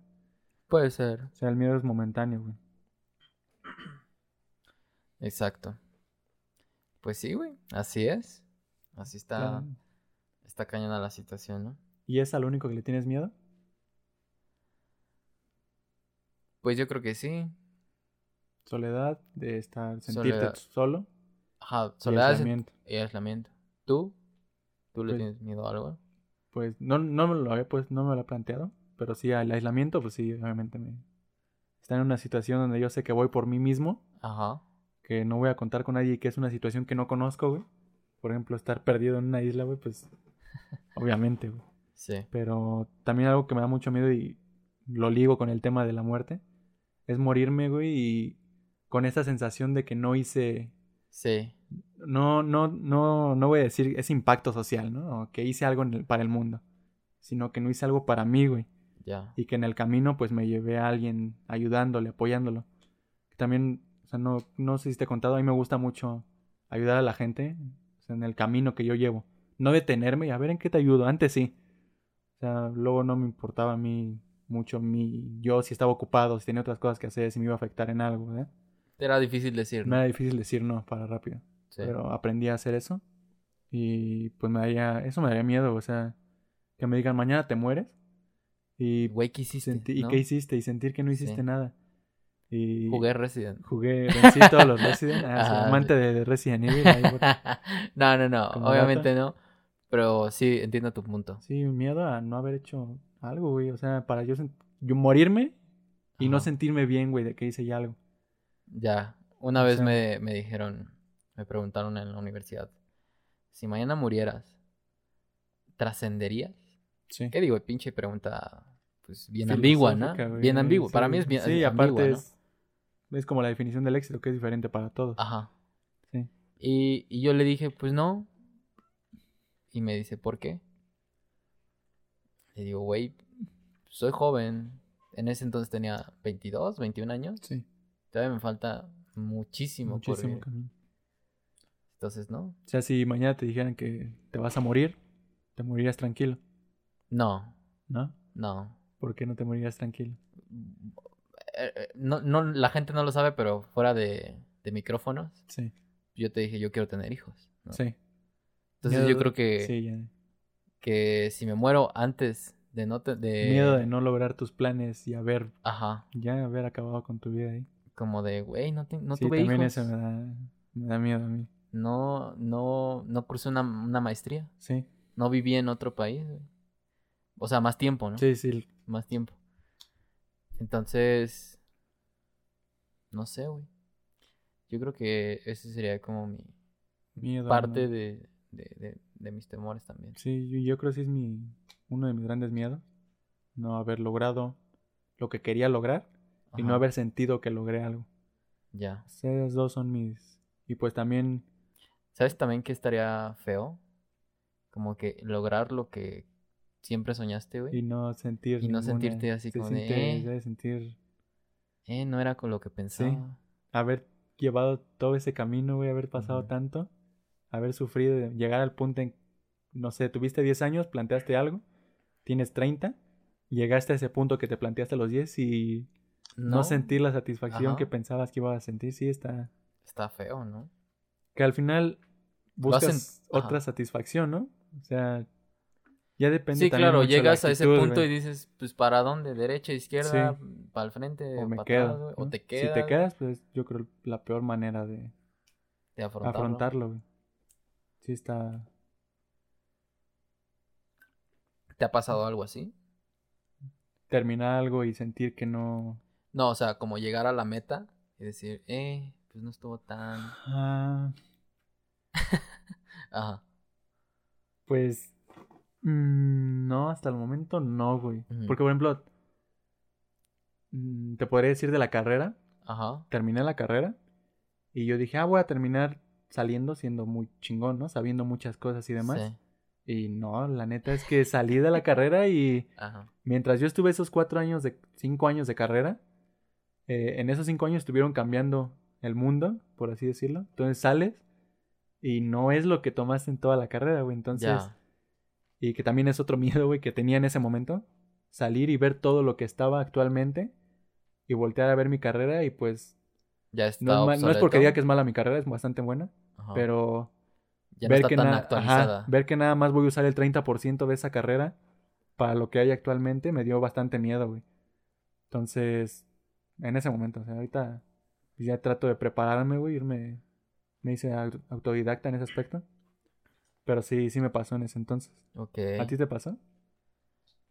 Puede ser. O sea, el miedo es momentáneo, güey. Exacto. Pues sí, güey. Así es. Así está. Claro. Está cañona la situación, ¿no? ¿Y es a lo único que le tienes miedo? Pues yo creo que sí. Soledad, de estar, sentirte Soledad. solo. Ajá. y Soledad aislamiento. y aislamiento. ¿Tú? ¿Tú le Pues- tienes miedo a algo? Pues no, no me lo había pues, no me lo he planteado. Pero sí, al aislamiento, pues sí, obviamente me. Está en una situación donde yo sé que voy por mí mismo. Ajá. Que no voy a contar con nadie y que es una situación que no conozco, güey. Por ejemplo, estar perdido en una isla, güey, pues. obviamente, güey. Sí. Pero también algo que me da mucho miedo y lo ligo con el tema de la muerte. Es morirme, güey, y con esa sensación de que no hice. Sí. No, no, no, no voy a decir ese impacto social, ¿no? O que hice algo el- para el mundo. Sino que no hice algo para mí, güey. Ya. Y que en el camino, pues me llevé a alguien ayudándole, apoyándolo. También, sea, no, no sé si te he contado, a mí me gusta mucho ayudar a la gente o sea, en el camino que yo llevo. No detenerme y a ver en qué te ayudo. Antes sí. O sea, luego no me importaba a mí mucho mi yo si estaba ocupado, si tenía otras cosas que hacer, si me iba a afectar en algo, ¿eh? Era difícil decir, Me ¿no? era difícil decir no para rápido. Sí. Pero aprendí a hacer eso. Y pues me daría, eso me daría miedo, o sea, que me digan mañana te mueres. Y, Güey, ¿qué hiciste? ¿y no? qué hiciste? Y sentir que no hiciste Sí. nada. Y Jugué Resident. Jugué, vencí todos los Resident. Ah, Ajá, amante de, de Resident Evil. ahí por- no, no, no. Obviamente no. Pero sí, entiendo tu punto. Sí, miedo a no haber hecho algo, güey. O sea, para yo, yo morirme y no sentirme bien, güey, de que hice ya algo. Ya. Una O vez sea- me, me dijeron, me preguntaron en la universidad, si mañana murieras, ¿trascenderías? Sí. ¿Qué digo? Pinche pregunta, pues bien ambigua, ¿no? güey, Bien ambigua. sí. Para mí es bien Sí, ambigua, aparte ¿no? es, es como la definición del éxito, que es diferente para todos. Ajá. Sí. Y, y yo le dije, pues no. Y me dice, ¿por qué? Le digo, güey, soy joven. En ese entonces tenía 22, 21 años. Sí. Todavía me falta muchísimo, por Muchísimo vivir. camino. Entonces, ¿no? O sea, si mañana te dijeran que te vas a morir, te morirías tranquilo, No, ¿no? no. ¿Por qué no te morirías tranquilo? Eh, eh, no, no, la gente no lo sabe, pero fuera de, de micrófonos, Sí, yo te dije, yo quiero tener hijos. ¿no? sí. Entonces Miedo- yo creo que, Sí, ya. que si me muero antes de no te- de Miedo de no lograr tus planes y haber, Ajá, ya haber acabado con tu vida ahí. como de, güey, no, te- no sí, tuve también hijos. eso me da, me da miedo a mí. No, no, no cursé una, una maestría. Sí, No viví en otro país, güey. O sea, más tiempo, ¿no? sí, sí. Más tiempo. Entonces, no sé, güey. Yo creo que ese sería como mi Miedo. parte ¿no? de, de, de- de mis temores también. Sí, yo, yo creo que sí es mi, uno de mis grandes miedos. No haber logrado lo que quería lograr y no haber sentido que logré algo. Ya. Esas dos son mis... Y pues también... ¿Sabes también que estaría feo? Como que lograr lo que siempre soñaste, güey. Y no sentir... Y no ninguna- sentirte así se como de, "Eh". sentir... Eh, no era con lo que pensaba. Haber llevado todo ese camino, güey, haber pasado tanto, haber sufrido, llegar al punto en... No sé, tuviste 10 años, planteaste algo, tienes 30, llegaste a ese punto que te planteaste a los 10 y no, sentir la satisfacción Ajá. que pensabas que ibas a sentir, sí está... Está feo, ¿no? Que al final buscas hacen- otra satisfacción, ¿no? O sea, ya depende Sí, también claro, mucho de la llegas a ese punto güey. y dices, pues, ¿para dónde? ¿Derecha, izquierda? Sí. ¿Para el frente? o me quedo. atrás, güey? ¿O te Si quedas? te güey, quedas, pues yo creo la peor manera de De afrontarlo. afrontarlo, güey. Sí está... ¿Te ha pasado algo así? Terminar algo y sentir que no... No, o sea, como llegar a la meta y decir, eh, pues no estuvo tan... Ah, Ajá. pues... mm, no, hasta el momento no, güey. Porque, por ejemplo, mm, te podría decir de la carrera. Ajá. Terminé la carrera y yo dije, ah, voy a terminar saliendo siendo muy chingón, ¿no? Sabiendo muchas cosas y demás. Sí. Y no, la neta es que salí de la carrera y Ajá. mientras yo estuve esos cuatro años de, cinco años de carrera, eh, en esos cinco años estuvieron cambiando el mundo, por así decirlo. Entonces sales y no es lo que tomaste en toda la carrera, güey. Entonces, Ya. Y que también es otro miedo, güey, que tenía en ese momento. Salir y ver todo lo que estaba actualmente y voltear a ver mi carrera y pues Ya está no es, no es porque diga que es mala mi carrera, es bastante buena, Ajá. pero ya ver, que na- ajá, ver que nada más voy a usar el 30% de esa carrera para lo que hay actualmente me dio bastante miedo, güey. Entonces, en ese momento, o sea, ahorita ya trato de prepararme, güey, irme, me hice au- autodidacta en ese aspecto. Pero sí, sí me pasó en ese entonces. Ok. ¿A ti te pasó?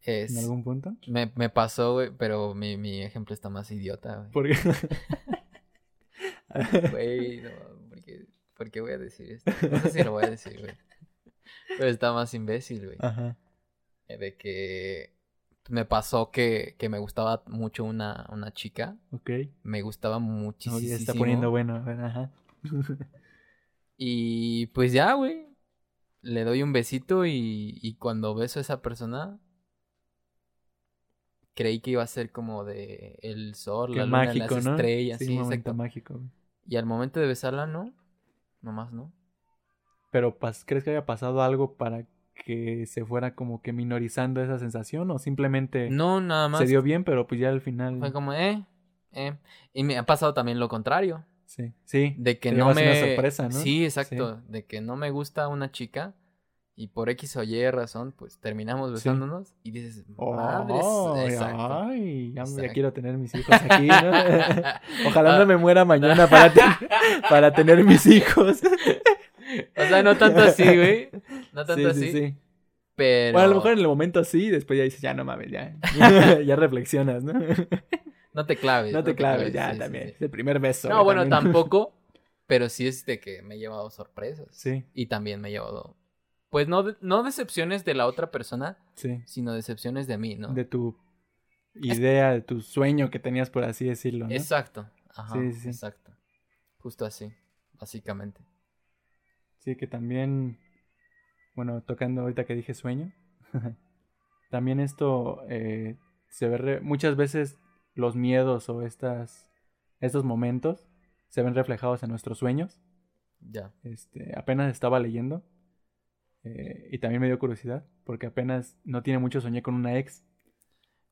Es- ¿En algún punto? me, me pasó, güey, pero mi, mi ejemplo está más idiota, güey. Porque... Güey, no, ¿por qué, por qué voy a decir esto? No sé si lo voy a decir, güey. Pero está más imbécil, güey. Ajá. De que me pasó que, que me gustaba mucho una, una chica. Ok. Me gustaba muchísimo. Oye, está poniendo bueno. Ajá. Y pues ya, güey. Le doy un besito y, y cuando beso a esa persona, creí que iba a ser como de el sol, Qué la luna, mágico, las ¿no? estrellas, sí, sí, un momento mágico. Y al momento de besarla, no. Nomás no. Pero ¿crees que haya pasado algo para que se fuera como que minorizando esa sensación? ¿O simplemente No, nada más. se dio bien, pero pues ya al final... Fue como, eh, eh. Y me ha pasado también lo contrario. Sí, sí. De que no me. una sorpresa, ¿no? Sí, exacto. De que no me gusta una chica. Y por X o Y razón, pues terminamos Sí. besándonos. Y dices, madres. Oh, exacto. Ay, ya, ya Exacto. quiero tener mis hijos aquí, ¿no? Ojalá no me muera mañana para, ten- para tener mis hijos. O sea, no tanto así, güey. No tanto sí, así. sí, sí. Pero. Bueno, a lo mejor en el momento sí, después ya dices, ya no mames, ya. ya reflexionas, ¿no? No te claves. No te claves, ya sí, también. sí. Es el primer beso. No, bueno, también. tampoco. Pero sí es de que me he llevado sorpresas. Sí, Y también me he llevado. Pues no, no decepciones de la otra persona, sí. sino decepciones de mí, ¿no? De tu idea, de tu sueño que tenías, por así decirlo, ¿no? Exacto. Ajá. Sí, sí, sí. Exacto. Justo así, básicamente. Sí, que también, bueno, tocando ahorita que dije sueño, también esto eh, se ve, re- muchas veces los miedos o estas, estos momentos se ven reflejados en nuestros sueños. Ya. Este, apenas estaba leyendo eh, y también me dio curiosidad porque apenas no tiene mucho soñé con una ex.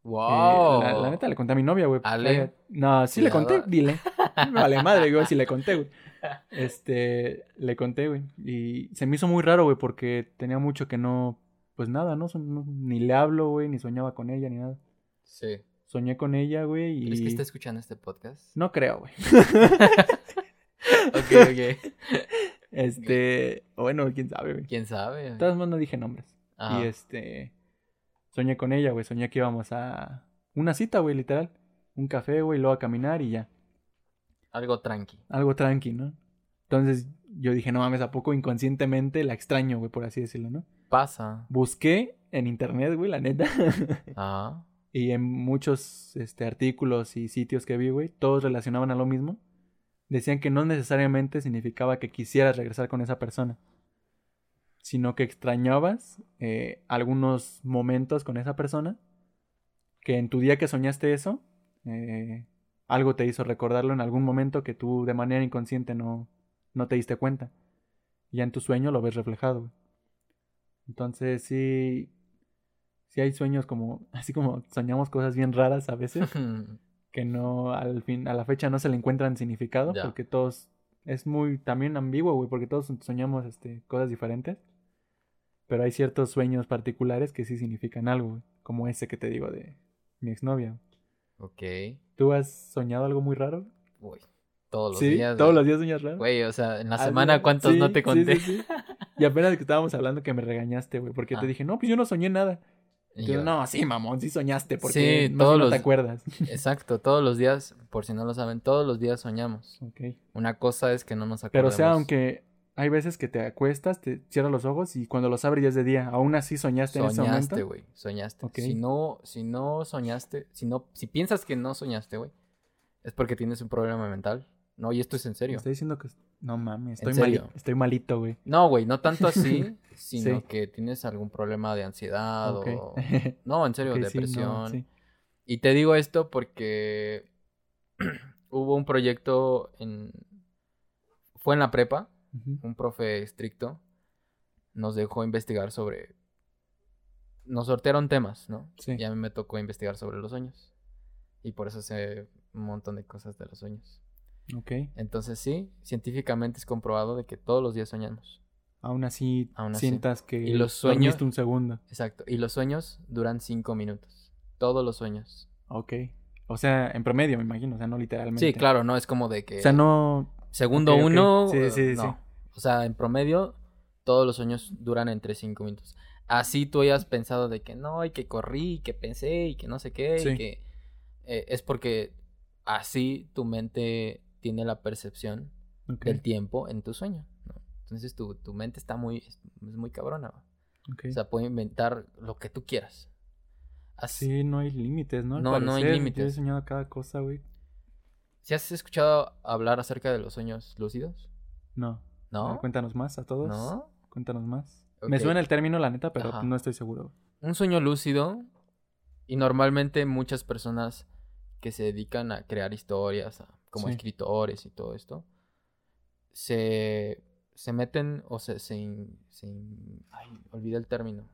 Wow. Eh, la, la neta le conté a mi novia, güey. Ale. No, sí le conté, dile. Vale madre, güey, si le conté, güey. Este, le conté, güey. Y se me hizo muy raro, güey, porque tenía mucho que no, pues nada, ¿no? No- ni le hablo, güey, ni soñaba con ella, ni nada. Sí. Soñé con ella, güey, y... ¿Crees que está escuchando este podcast? No creo, güey. Ok, ok. Este, bueno, quién sabe, güey. ¿Quién sabe? De todas maneras no dije nombres. Ajá. Y este, soñé con ella, güey. Soñé que íbamos a una cita, güey, literal. Un café, güey, luego a caminar y ya. Algo tranqui. Algo tranqui, ¿no? Entonces yo dije, no mames, ¿a poco inconscientemente la extraño, güey, por así decirlo, ¿no? Pasa. Busqué en internet, güey, la neta. Ajá. y en muchos este, artículos y sitios que vi, güey, todos relacionaban a lo mismo. Decían que no necesariamente significaba que quisieras regresar con esa persona, sino que extrañabas eh, algunos momentos con esa persona, que en tu día que soñaste eso, eh, algo te hizo recordarlo en algún momento que tú de manera inconsciente no, no te diste cuenta. Ya en tu sueño lo ves reflejado. Entonces sí, sí hay sueños como, así como soñamos cosas bien raras a veces, que no, al fin, a la fecha no se le encuentran significado, porque todos, es muy también ambiguo, güey, porque todos soñamos este, cosas diferentes. Pero hay ciertos sueños particulares que sí significan algo, güey, como ese que te digo de mi exnovia. ok. ¿Tú has soñado algo muy raro? Uy. Todos los sí, días. todos güey. los días soñas raro. Güey, o sea, en la Ah, semana, ¿cuántos sí, no te conté? sí. Y apenas que estábamos hablando que me regañaste, güey, porque Ah. te dije, no, pues yo no soñé nada. Y Y tú, yo, no, sí, mamón, sí soñaste, porque Sí, no, todos no te los- acuerdas. Exacto, todos los días, por si no lo saben, todos los días soñamos. ok. Una cosa es que no nos Pero acordemos. o sea, aunque hay veces que te acuestas, te cierras los ojos y cuando los abres ya es de día, aún así soñaste, en ese Soñaste, momento. güey, soñaste. Ok. Si no, si no soñaste, si no, si piensas que no soñaste, güey, es porque tienes un problema mental. No, y esto es en Me serio. Estoy diciendo que no mames, ¿En estoy malito, estoy malito, güey. No, güey, no tanto así, sino Sí. que tienes algún problema de ansiedad o... No, en serio, Ok, sí, no, depresión. sí. Y te digo esto porque hubo un proyecto en... Fue en la prepa, un profe estricto nos dejó investigar sobre... Nos sortearon temas, ¿no? Sí. Y a mí me tocó investigar sobre los sueños. Y por eso sé un montón de cosas de los sueños. Ok. Entonces sí, científicamente es comprobado de que todos los días soñamos. Aún así Aún así. sientas que Y los sueños- un segundo. Exacto. Y los sueños duran cinco minutos. Todos los sueños. Ok. O sea, en promedio, me imagino, o sea, no literalmente. Sí, claro, no es como de que... O sea, no... Segundo uno, Sí, sí, sí. no. O sea, en promedio, todos los sueños duran entre cinco minutos. Así tú hayas pensado de que no, y que corrí, y que pensé, y que no sé qué, Sí. y que eh, es porque así tu mente tiene la percepción del tiempo en tu sueño. ¿no? Entonces tu, tu mente está muy, es muy cabrona. ¿va? ok. O sea, puede inventar lo que tú quieras. Así, Sí, no hay límites, ¿no? Al No, no hay parecer, Yo he límites. soñado cada cosa, güey. ¿Sí has escuchado hablar acerca de los sueños lúcidos? No. ¿No? cuéntanos más a todos. ¿No? Cuéntanos más. Me suena el término, la neta, pero Ajá. no estoy seguro. un sueño lúcido y normalmente muchas personas que se dedican a crear historias, a- como Sí. escritores y todo esto, se, se meten o se, se, ay, olvidé el término.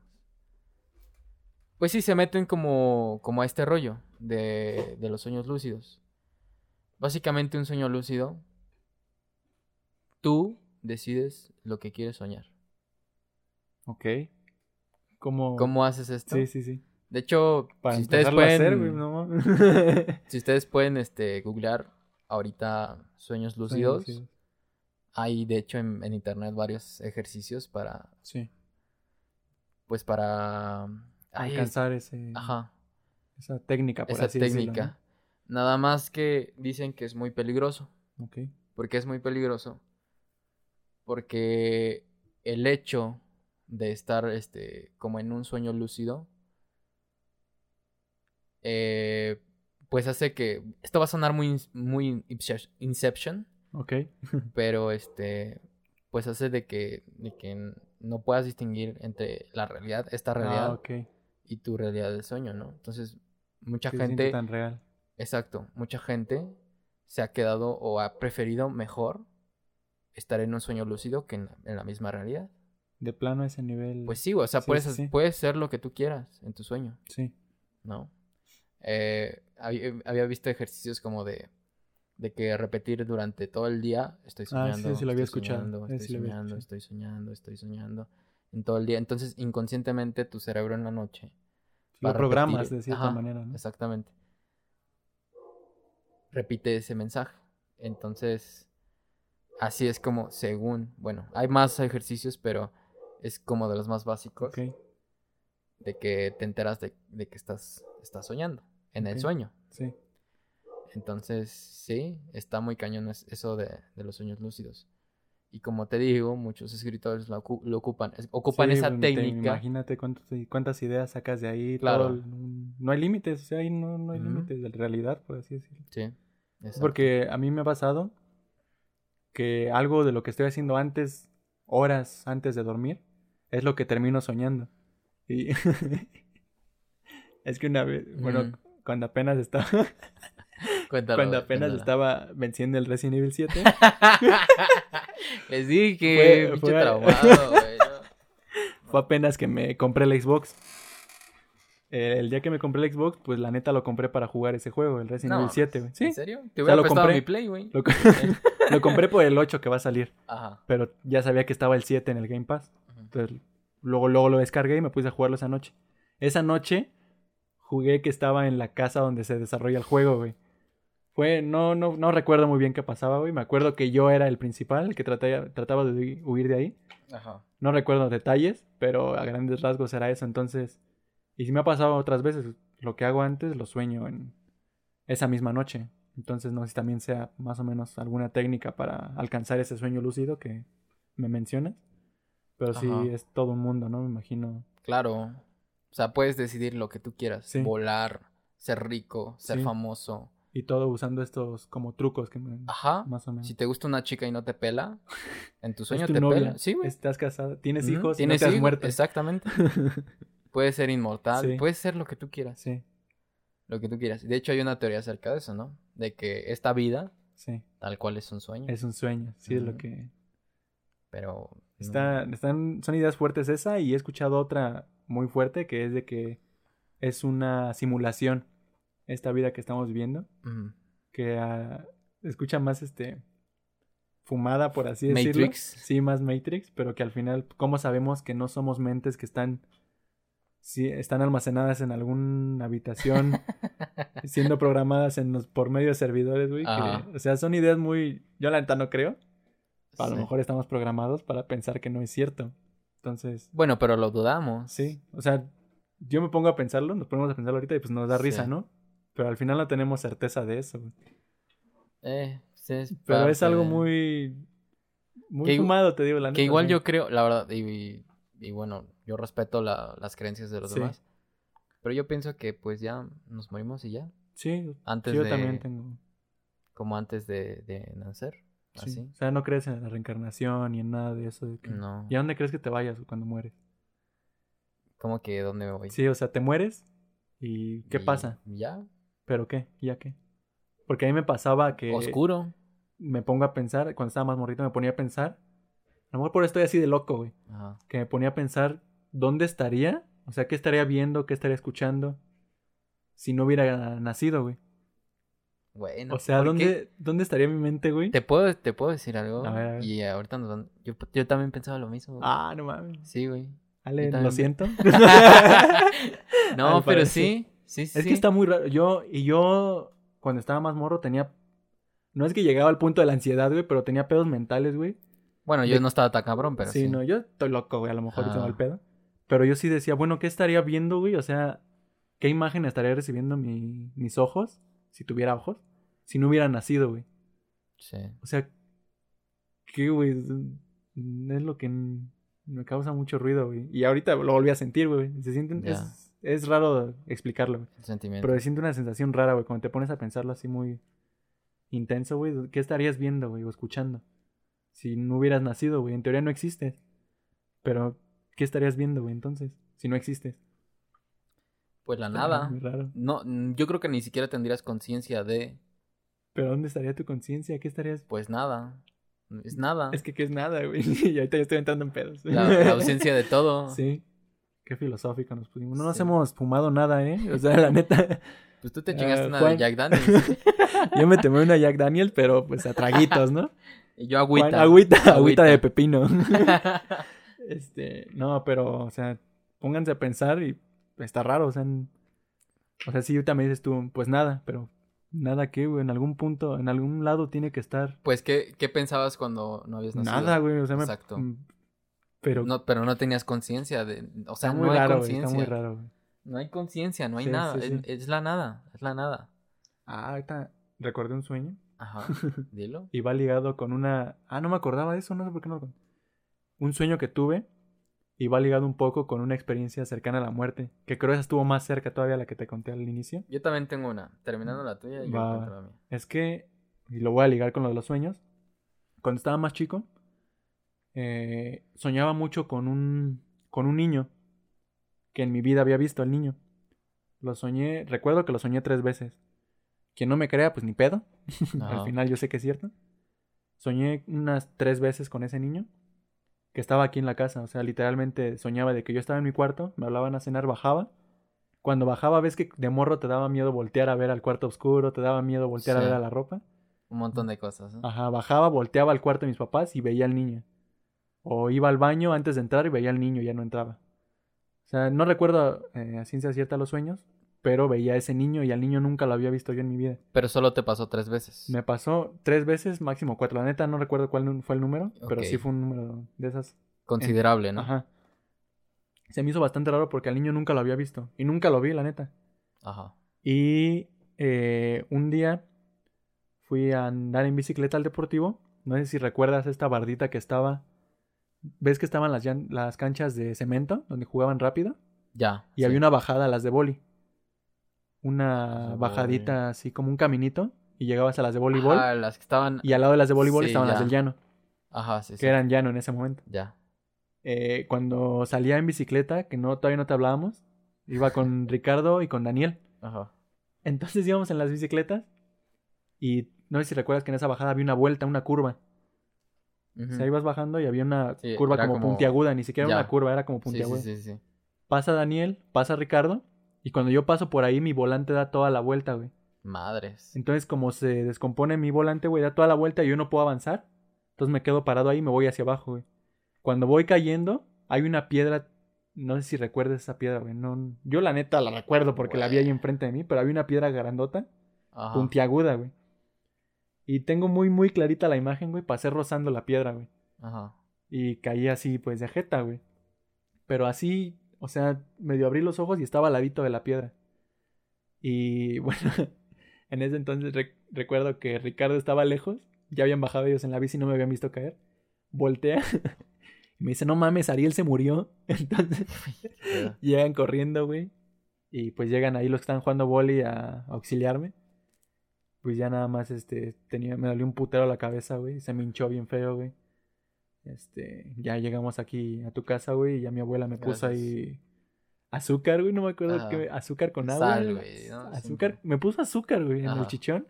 Pues sí, se meten como, como a este rollo de, de los sueños lúcidos. Básicamente un sueño lúcido, tú decides lo que quieres soñar. Ok. ¿Cómo? ¿Cómo haces esto? Sí, sí, sí. De hecho, Para si ustedes pueden, hacer, güey, no si ustedes pueden este, googlear ahorita sueños lúcidos, hay de hecho en, en internet varios ejercicios para, Sí. pues para ay, es- Alcanzar ese, ajá, esa técnica, por esa así decirlo, técnica. Nada más que dicen que es muy peligroso. Ok. ¿Por qué es muy peligroso? Porque el hecho de estar este, como en un sueño lúcido, eh, pues hace que... Esto va a sonar muy, muy Inception- Ok. pero este, pues hace de que, de que no puedas distinguir entre la realidad, esta realidad, Ah, ok. y tu realidad del sueño, ¿no? Entonces, mucha Sí, gente... tan real. Exacto, mucha gente se ha quedado o ha preferido mejor estar en un sueño lúcido que en la, en la misma realidad. De plano a ese nivel. Pues sí, o sea, Sí, puedes, sí. puedes ser lo que tú quieras en tu sueño, Sí. ¿no? Eh, había, había visto ejercicios como de, de que repetir durante todo el día, estoy Ah, sí, soñando, sí lo había estoy escuchado. soñando, estoy sí soñando, estoy soñando, estoy soñando, en todo el día. Entonces, inconscientemente, tu cerebro en la noche Lo programas repetir- de cierta Ajá, manera, ¿no? Exactamente. Repite ese mensaje. Entonces, así es como, según, bueno, hay más ejercicios, pero es como de los más básicos Ok. de que te enteras de, de que estás, estás soñando en el sueño. Sí. Entonces, sí, está muy cañón es- eso de, de los sueños lúcidos. Y como te digo, muchos escritores lo, ocu- lo ocupan, es- ocupan Sí, esa te- técnica. Imagínate cuántos- cuántas ideas sacas de ahí. Claro. todo no hay límites, o sea, ahí no, no hay límites de realidad, por así decirlo. Sí, exacto. Porque a mí me ha pasado que algo de lo que estoy haciendo antes, horas antes de dormir, es lo que termino soñando. Y es que una vez, bueno. Cuando apenas estaba, Cuéntalo, cuando apenas cuéntalo. estaba venciendo el Resident Evil 7, Les dije Fue- fue- traumado, güey. ¿no? fue apenas que me compré el Xbox. Eh, El día que me compré el Xbox, pues la neta lo compré para jugar ese juego, el Resident No, Evil 7, güey. Sí, ¿En serio? Te sea, hubiera lo prestado compré. mi play, güey. lo, co- lo compré por el 8 que va a salir, Ajá. pero ya sabía que estaba el 7 en el Game Pass. Entonces, luego, luego lo descargué y me puse a jugarlo esa noche. Esa noche jugué que estaba en la casa donde se desarrolla el juego, güey. Fue, no, no, no recuerdo muy bien qué pasaba, güey. Me acuerdo que yo era el principal, el que trataba, trataba de hui- huir de ahí. Ajá. No recuerdo detalles, pero a grandes rasgos era eso. Entonces, y si me ha pasado otras veces, lo que hago antes lo sueño en esa misma noche. Entonces, no sé si también sea más o menos alguna técnica para alcanzar ese sueño lúcido que me mencionas. Pero sí es todo un mundo, ¿no? Me imagino. Claro. O sea, puedes decidir lo que tú quieras. Sí. Volar, ser rico, ser Sí. famoso. Y todo usando estos como trucos que me... Ajá. Más o menos. Si te gusta una chica y no te pela, en tu sueño Es tu te novia, pela. Sí, güey. Estás casado, tienes hijos, Tienes no te has hijos, muerto. Exactamente. Puedes ser inmortal. Sí. Puedes ser lo que tú quieras. sí, Lo que tú quieras. De hecho, hay una teoría acerca de eso, ¿no? De que esta vida, sí. tal cual es un sueño. Es un sueño, sí, es lo que... Pero. no. Está, están, son ideas fuertes esa y he escuchado otra muy fuerte que es de que es una simulación esta vida que estamos viviendo que ah, escucha más este fumada por así decirlo. Matrix. sí más Matrix pero que al final cómo sabemos que no somos mentes que están sí, están almacenadas en alguna habitación siendo programadas en los, por medio de servidores güey o sea son ideas muy yo la neta no creo a lo mejor estamos programados para pensar que no es cierto. Entonces, Bueno, pero lo dudamos. sí, o sea, yo me pongo a pensarlo, nos ponemos a pensarlo ahorita y pues nos da risa, Sí. ¿no? Pero al final no tenemos certeza de eso. Eh, sí, es Pero es algo de- muy muy Que fumado, te digo, la neta. Que igual yo creo, la verdad, y, y bueno, yo respeto la- las creencias de los Sí. demás. Pero yo pienso que pues ya nos morimos y ya. Sí, Antes yo de. también tengo. Como antes de, de nacer. Sí. Así. O sea, no crees en la reencarnación ni en nada de eso. de que- No. ¿Y a dónde crees que te vayas cuando mueres? ¿Cómo que dónde me voy? Sí, o sea, te mueres y ¿qué Y pasa? Ya. ¿Pero qué? ¿Ya qué? Porque a mí me pasaba que Oscuro. me pongo a pensar, cuando estaba más morrito me ponía a pensar, a lo mejor por eso estoy así de loco, güey, Ajá. que me ponía a pensar dónde estaría, o sea, qué estaría viendo, qué estaría escuchando si no hubiera nacido, güey. Bueno. o sea, ¿por ¿dónde? ¿dónde estaría mi mente, güey? ¿Te puedo, te puedo decir algo. A ver, a ver. Y ahorita nos van. Yo, yo también pensaba lo mismo. güey. Ah, no mames. Sí, güey. Ale, lo siento. no, Al pero parecer. sí. Sí, sí. es que está muy raro. Yo, y yo, cuando estaba más morro, tenía. No es que llegaba al punto de la ansiedad, güey, pero tenía pedos mentales, güey. Bueno, yo de- no estaba tan cabrón, pero sí. sí, no, yo estoy loco, güey, a lo mejor Ah. tengo el pedo. Pero yo sí decía, bueno, ¿qué estaría viendo, güey? O sea, ¿qué imagen estaría recibiendo mi- mis ojos, si tuviera ojos, si no hubiera nacido, güey? Sí. O sea, ¿qué, güey? Es es lo que me causa mucho ruido, güey. Y ahorita lo volví a sentir, güey. Se sienten, es, es raro explicarlo, güey. Sentimiento. Pero se siente una sensación rara, güey, cuando te pones a pensarlo así muy intenso, güey. ¿Qué estarías viendo, güey, o escuchando? Si no hubieras nacido, güey. En teoría no existes. Pero, ¿qué estarías viendo, güey, entonces? Si no existes. Pues la nada. Muy raro. No, mm, yo creo que ni siquiera tendrías conciencia de. Pero ¿dónde estaría tu conciencia? ¿Qué estarías...? Pues nada. Es nada. Es que ¿qué es nada, güey? y ahorita ya estoy entrando en pedos. La, la ausencia de todo. Sí. Qué filosófico nos pusimos. No nos hemos fumado nada, ¿eh? O sea, la neta... Pues tú te chingaste Ah, una Juan. de Jack Daniels. Yo me tomé una Jack Daniel, pero pues a traguitos, ¿no? Y yo agüita. Juan, agüita, agüita Agüita. de pepino. Este, no, pero, o sea, pónganse a pensar y está raro, o sea, en- o sea, si ahorita me dices tú, pues nada, pero nada que, güey, en algún punto, en algún lado tiene que estar Pues, ¿qué, ¿qué pensabas cuando no habías nacido? nada, güey, o sea, Exacto. pero No, pero no tenías conciencia de... O sea, no hay raro, güey, está conciencia. muy raro, güey. No hay conciencia, no hay Sí, nada. sí, es, sí. es la nada. Es la nada. Ah, ahorita recordé un sueño Ajá. Dilo. y va ligado con una, ah, no me acordaba de eso, no sé por qué no lo Un sueño que tuve y va ligado un poco con una experiencia cercana a la muerte, que creo esa estuvo más cerca todavía a la que te conté al inicio. Yo también tengo una. Terminando la tuya, yo Va. cuento la mía. Es que, y lo voy a ligar con lo de los sueños, cuando estaba más chico, eh, soñaba mucho con un, con un niño que en mi vida había visto al niño. Lo soñé, recuerdo que lo soñé tres veces. Quien no me crea, pues ni pedo. Ajá. Al final yo sé que es cierto. Soñé unas tres veces con ese niño que estaba aquí en la casa. O sea, literalmente soñaba de que yo estaba en mi cuarto, me hablaban a cenar, bajaba. Cuando bajaba, ves que de morro te daba miedo voltear a ver al cuarto oscuro, te daba miedo voltear a ver a la ropa. Un montón de cosas. Ajá, bajaba, volteaba al cuarto de mis papás y veía al niño. O iba al baño antes de entrar y veía al niño, ya no entraba. O sea, no recuerdo eh, a ciencia cierta los sueños, pero veía a ese niño y al niño nunca lo había visto yo en mi vida. Pero solo te pasó tres veces. Me pasó tres veces, máximo cuatro. La neta no recuerdo cuál fue el número, pero sí fue un número de esas. Considerable, ¿no? Ajá. Se me hizo bastante raro porque al niño nunca lo había visto. Y nunca lo vi, la neta. Ajá. Y eh, un día fui a andar en bicicleta al deportivo. No sé si recuerdas esta bardita que estaba. ¿Ves que estaban las, las canchas de cemento donde jugaban rápido? Ya. Y sí. había una bajada a las de boli. Una bajadita así como un caminito. Y llegabas a las de voleibol. Las que estaban. Y al lado de las de voleibol Sí, estaban las del llano. Ajá, sí, sí. Que eran llano en ese momento. Ya. Eh, cuando salía en bicicleta, que no todavía no te hablábamos, iba con Ricardo y con Daniel. Ajá. Entonces íbamos en las bicicletas y no sé si recuerdas que en esa bajada había una vuelta, una curva. Ujú. O sea, ibas bajando y había una Sí, curva como, como- puntiaguda, ni siquiera era una curva, era como Sí, puntiaguda. sí, sí, sí. Pasa Daniel, pasa Ricardo y cuando yo paso por ahí mi volante da toda la vuelta, güey. Madres. Entonces como se descompone mi volante, güey, da toda la vuelta y yo no puedo avanzar. Entonces me quedo parado ahí y me voy hacia abajo, güey. Cuando voy cayendo, hay una piedra, no sé si recuerdas esa piedra, güey. No, yo la neta la recuerdo porque la vi ahí enfrente de mí, pero había una piedra grandota Ajá. puntiaguda, güey. Y tengo muy, muy clarita la imagen, güey. Pasé rozando la piedra, güey. Ajá. Y caí así, pues, de jeta, güey. Pero así, o sea, medio abrí los ojos y estaba al ladito de la piedra. Y bueno, en ese entonces rec- recuerdo que Ricardo estaba lejos. Ya habían bajado ellos en la bici y no me habían visto caer. Voltea. Y me dice, no mames, Ariel se murió. Entonces llegan corriendo, güey. Y pues llegan ahí los que están jugando boli a, a auxiliarme. Pues ya nada más, este, tenía, me dolió un putero la cabeza, güey. Se me hinchó bien feo, güey. Este, ya llegamos aquí a tu casa, güey. Y ya mi abuela me puso Gracias. ahí azúcar, güey. No me acuerdo Ajá. qué, azúcar con agua. Sal, güey, ¿no? Azúcar, me puso azúcar, güey, en el chichón.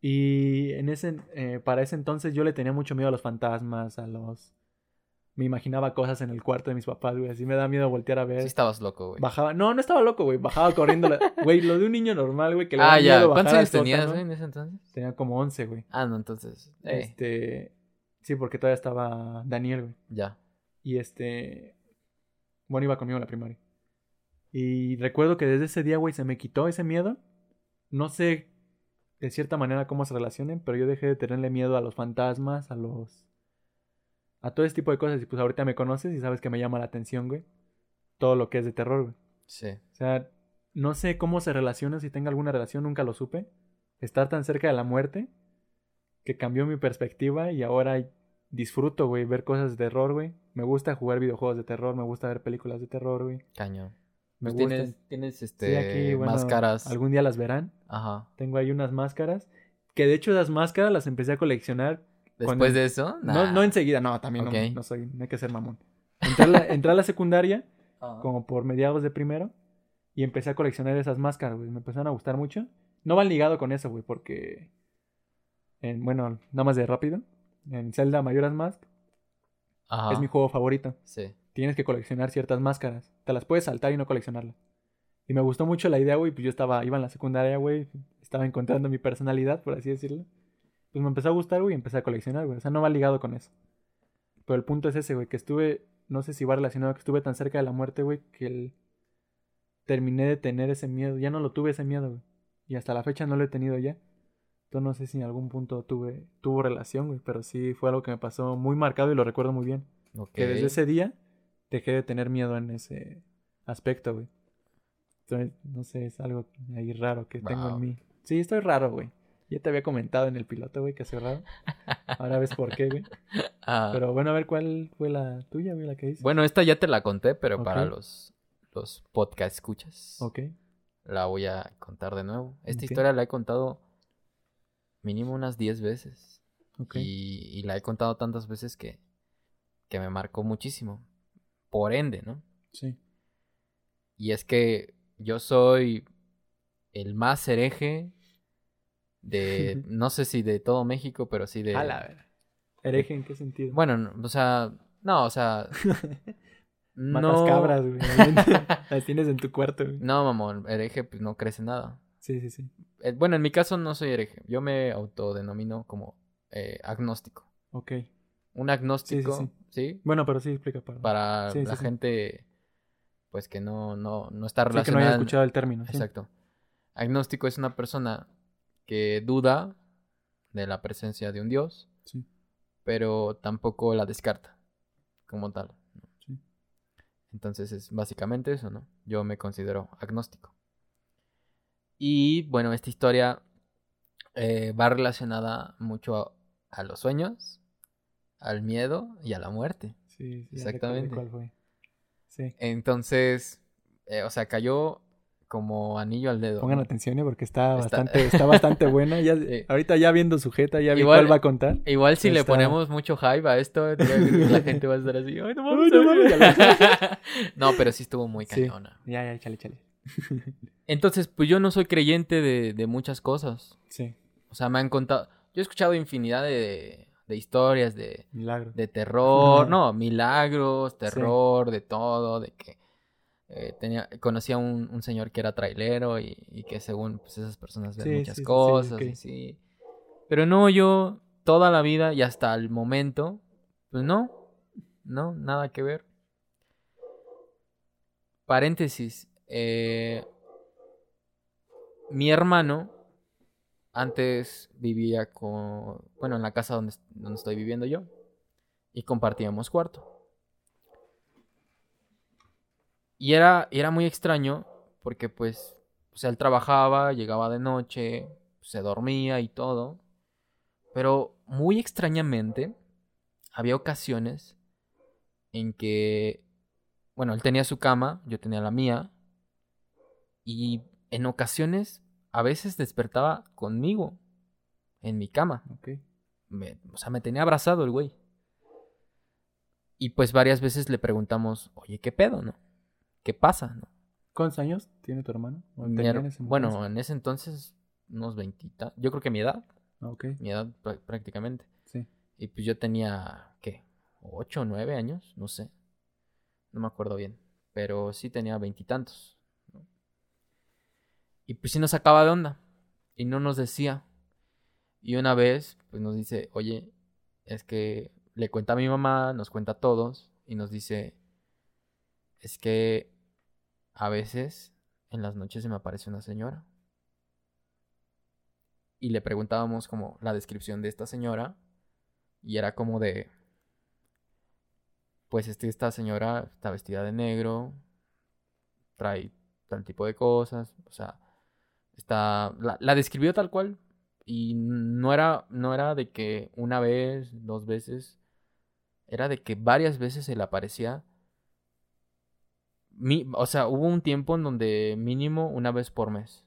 Y en ese, eh, para ese entonces yo le tenía mucho miedo a los fantasmas, a los... Me imaginaba cosas en el cuarto de mis papás, güey. Así me da miedo voltear a ver. Sí estabas loco, güey. Bajaba, no, no estaba loco, güey. Bajaba corriendo. la- Güey, lo de un niño normal, güey, que le da Ah, ya. miedo ¿Cuántos bajar años tenías, güey, en ese entonces? Tenía como 11, güey. Ah, no, entonces. eh, Este, sí, porque todavía estaba Daniel, güey. Ya. Y este, bueno, iba conmigo a la primaria. Y recuerdo que desde ese día, güey, se me quitó ese miedo. No sé de cierta manera cómo se relacionen, pero yo dejé de tenerle miedo a los fantasmas, a los a todo ese tipo de cosas y pues ahorita me conoces y sabes que me llama la atención, güey. Todo lo que es de terror, güey. Sí. O sea, no sé cómo se relaciona, si tenga alguna relación, nunca lo supe. Estar tan cerca de la muerte que cambió mi perspectiva y ahora disfruto, güey, ver cosas de terror, güey. Me gusta jugar videojuegos de terror, me gusta ver películas de terror, güey. Cañón. Me Pues tienes, tienes Sí, este, aquí, bueno, máscaras. Algún día las verán. Ajá. Tengo ahí unas máscaras. Que de hecho esas máscaras las empecé a coleccionar. Después Cuando- de eso, No, nah. no enseguida, no, también no- soy, no hay que ser mamón. Entré a la, entré a la secundaria como por mediados de primero y empecé a coleccionar esas máscaras, güey. Me empezaron a gustar mucho no van ligado con eso, güey, porque. En, bueno, nada más de rápido. En Zelda Majora's Mask Ajá. es mi juego favorito. Sí. Tienes que coleccionar ciertas máscaras. Te las puedes saltar y no coleccionarlas. Y me gustó mucho la idea, güey. Pues yo estaba, iba en la secundaria, güey. Estaba encontrando mi personalidad, por así decirlo. Pues me empezó a gustar, güey, y empecé a coleccionar, güey. O sea, no va ligado con eso. Pero el punto es ese, güey, que estuve, no sé si va relacionado que estuve tan cerca de la muerte, güey, que el... terminé de tener ese miedo. Ya no lo tuve ese miedo, güey. Y hasta la fecha no lo he tenido ya. Entonces no sé si en algún punto tuve, tuvo relación, güey. Pero sí fue algo que me pasó muy marcado y lo recuerdo muy bien. Que desde ese día dejé de tener miedo en ese aspecto, güey. Entonces, no sé, es algo ahí raro que tengo en mí. Sí, estoy raro, güey. Ya te había comentado en el piloto, güey, que soy raro. Ahora ves por qué, güey. Ah, Pero bueno, a ver cuál fue la tuya, güey, la que hice. Bueno, esta ya te la conté, pero para los, los podcast escuchas, Ok. la voy a contar de nuevo. Esta historia la he contado mínimo unas 10 veces. Y, y la he contado tantas veces que, que me marcó muchísimo. Por ende, ¿no? Sí. Y es que yo soy el más hereje de, no sé si de todo México, pero sí de... A la ver. ¿Hereje en qué sentido? Bueno, no, o sea, no, o sea... Matas no... cabras, güey. Las tienes en tu cuarto, güey. No, mamón, hereje pues no crece nada. Sí, sí, sí. Eh, Bueno, en mi caso no soy hereje. Yo me autodenomino como eh, agnóstico. Ok. Un agnóstico, sí, sí, Bueno, pero sí explica para. Para la gente, pues que no, no, no está Sí, que no relacionada. haya escuchado el término. Exacto. Agnóstico es una persona que duda de la presencia de un Dios, Sí. pero tampoco la descarta como tal. Entonces es básicamente eso, ¿no? Yo me considero agnóstico. Y bueno, esta historia eh, va relacionada mucho a, a los sueños, al miedo y a la muerte. Sí, sí, Exactamente. cuál fue. Sí. Entonces, eh, o sea, cayó como anillo al dedo. Pongan ¿no? atención, ¿eh? porque está, Está- bastante, está bastante buena. Ya, Sí. Ahorita ya viendo sujeta, ya vi Igual- cuál va a contar. Igual si le ponemos mucho hype a esto, la gente va a estar así, ay, no mames, no ay". mames, no, pero sí estuvo muy cañona. Ya, ya, échale, échale. Entonces, pues yo no soy creyente de, de muchas cosas. Sí, O sea, me han contado, yo he escuchado infinidad de, de historias de, milagro. de terror, no, milagros, terror, de todo, de que eh, tenía, conocía un, un señor que era trailero y, y que según pues, esas personas ven Sí, muchas sí, sí, sí, cosas ok. y sí. Pero no, yo toda la vida y hasta el momento, pues no, no, nada que ver. Paréntesis, eh, mi hermano antes vivía con, bueno, en la casa donde, donde estoy viviendo yo y compartíamos cuarto. Y era, era muy extraño porque pues, o sea, él trabajaba, llegaba de noche, se dormía y todo. Pero muy extrañamente, había ocasiones en que, bueno, él tenía su cama, yo tenía la mía, y en ocasiones, a veces despertaba conmigo, en mi cama. Ok. Me- o sea, me tenía abrazado el güey. Y pues varias veces le preguntamos, oye, ¿qué pedo, no? ¿Qué pasa, no? ¿Cuántos años tiene tu hermano? ¿O Mi tenía her- en ese bueno, en ese entonces, unos 20. Yo creo que mi edad, Ah, Ok, mi edad prá- prácticamente. sí. Y pues yo tenía, ¿qué? ¿Ocho o nueve años? No sé. No me acuerdo bien. Pero sí tenía veintitantos. Y pues sí nos sacaba de onda. Y no nos decía. Y una vez, pues nos dice, oye, es que le cuenta a mi mamá, nos cuenta a todos. Y nos dice, es que a veces en las noches se me aparece una señora. Y le preguntábamos como la descripción de esta señora. Y era como de. Pues este, esta señora está vestida de negro. Trae tal tipo de cosas. O sea. Está. La, la describió tal cual. Y no era. No era de que una vez, dos veces. Era de que varias veces se le aparecía. Mi, o sea, hubo un tiempo en donde mínimo una vez por mes.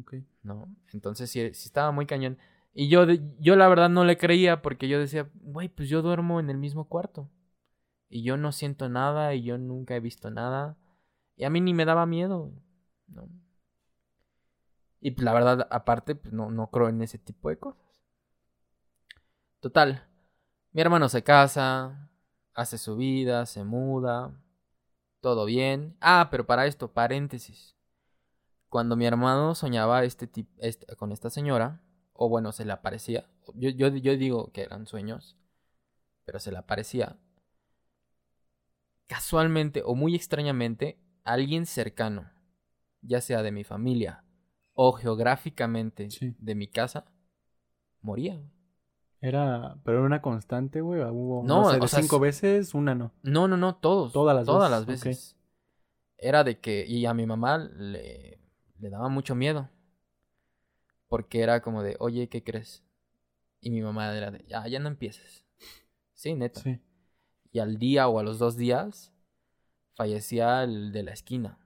Ok. ¿no? Entonces sí, sí estaba muy cañón. Y yo, de- yo la verdad no le creía porque yo decía, güey, pues yo duermo en el mismo cuarto. Y yo no siento nada y yo nunca he visto nada. Y a mí ni me daba miedo, ¿no? Y pues, la verdad, aparte, pues no, no creo en ese tipo de cosas. Total, mi hermano se casa, hace su vida, se muda, todo bien. Ah, pero para esto, paréntesis. Cuando mi hermano soñaba este este, con esta señora, o bueno, se le aparecía, yo, yo, yo digo que eran sueños, pero se le aparecía. Casualmente o muy extrañamente, alguien cercano, ya sea de mi familia o geográficamente de mi casa, moría. Era, pero era una constante, güey. Hubo, no, de cinco veces, una no. No, no, no, todos. Todas las todas veces. las veces. Era de que, y a mi mamá le, le daba mucho miedo. Porque era como de, oye, ¿qué crees? Y mi mamá era de, ya, ya no empieces. Sí, neta. Sí. Y al día o a los dos días, fallecía el de la esquina.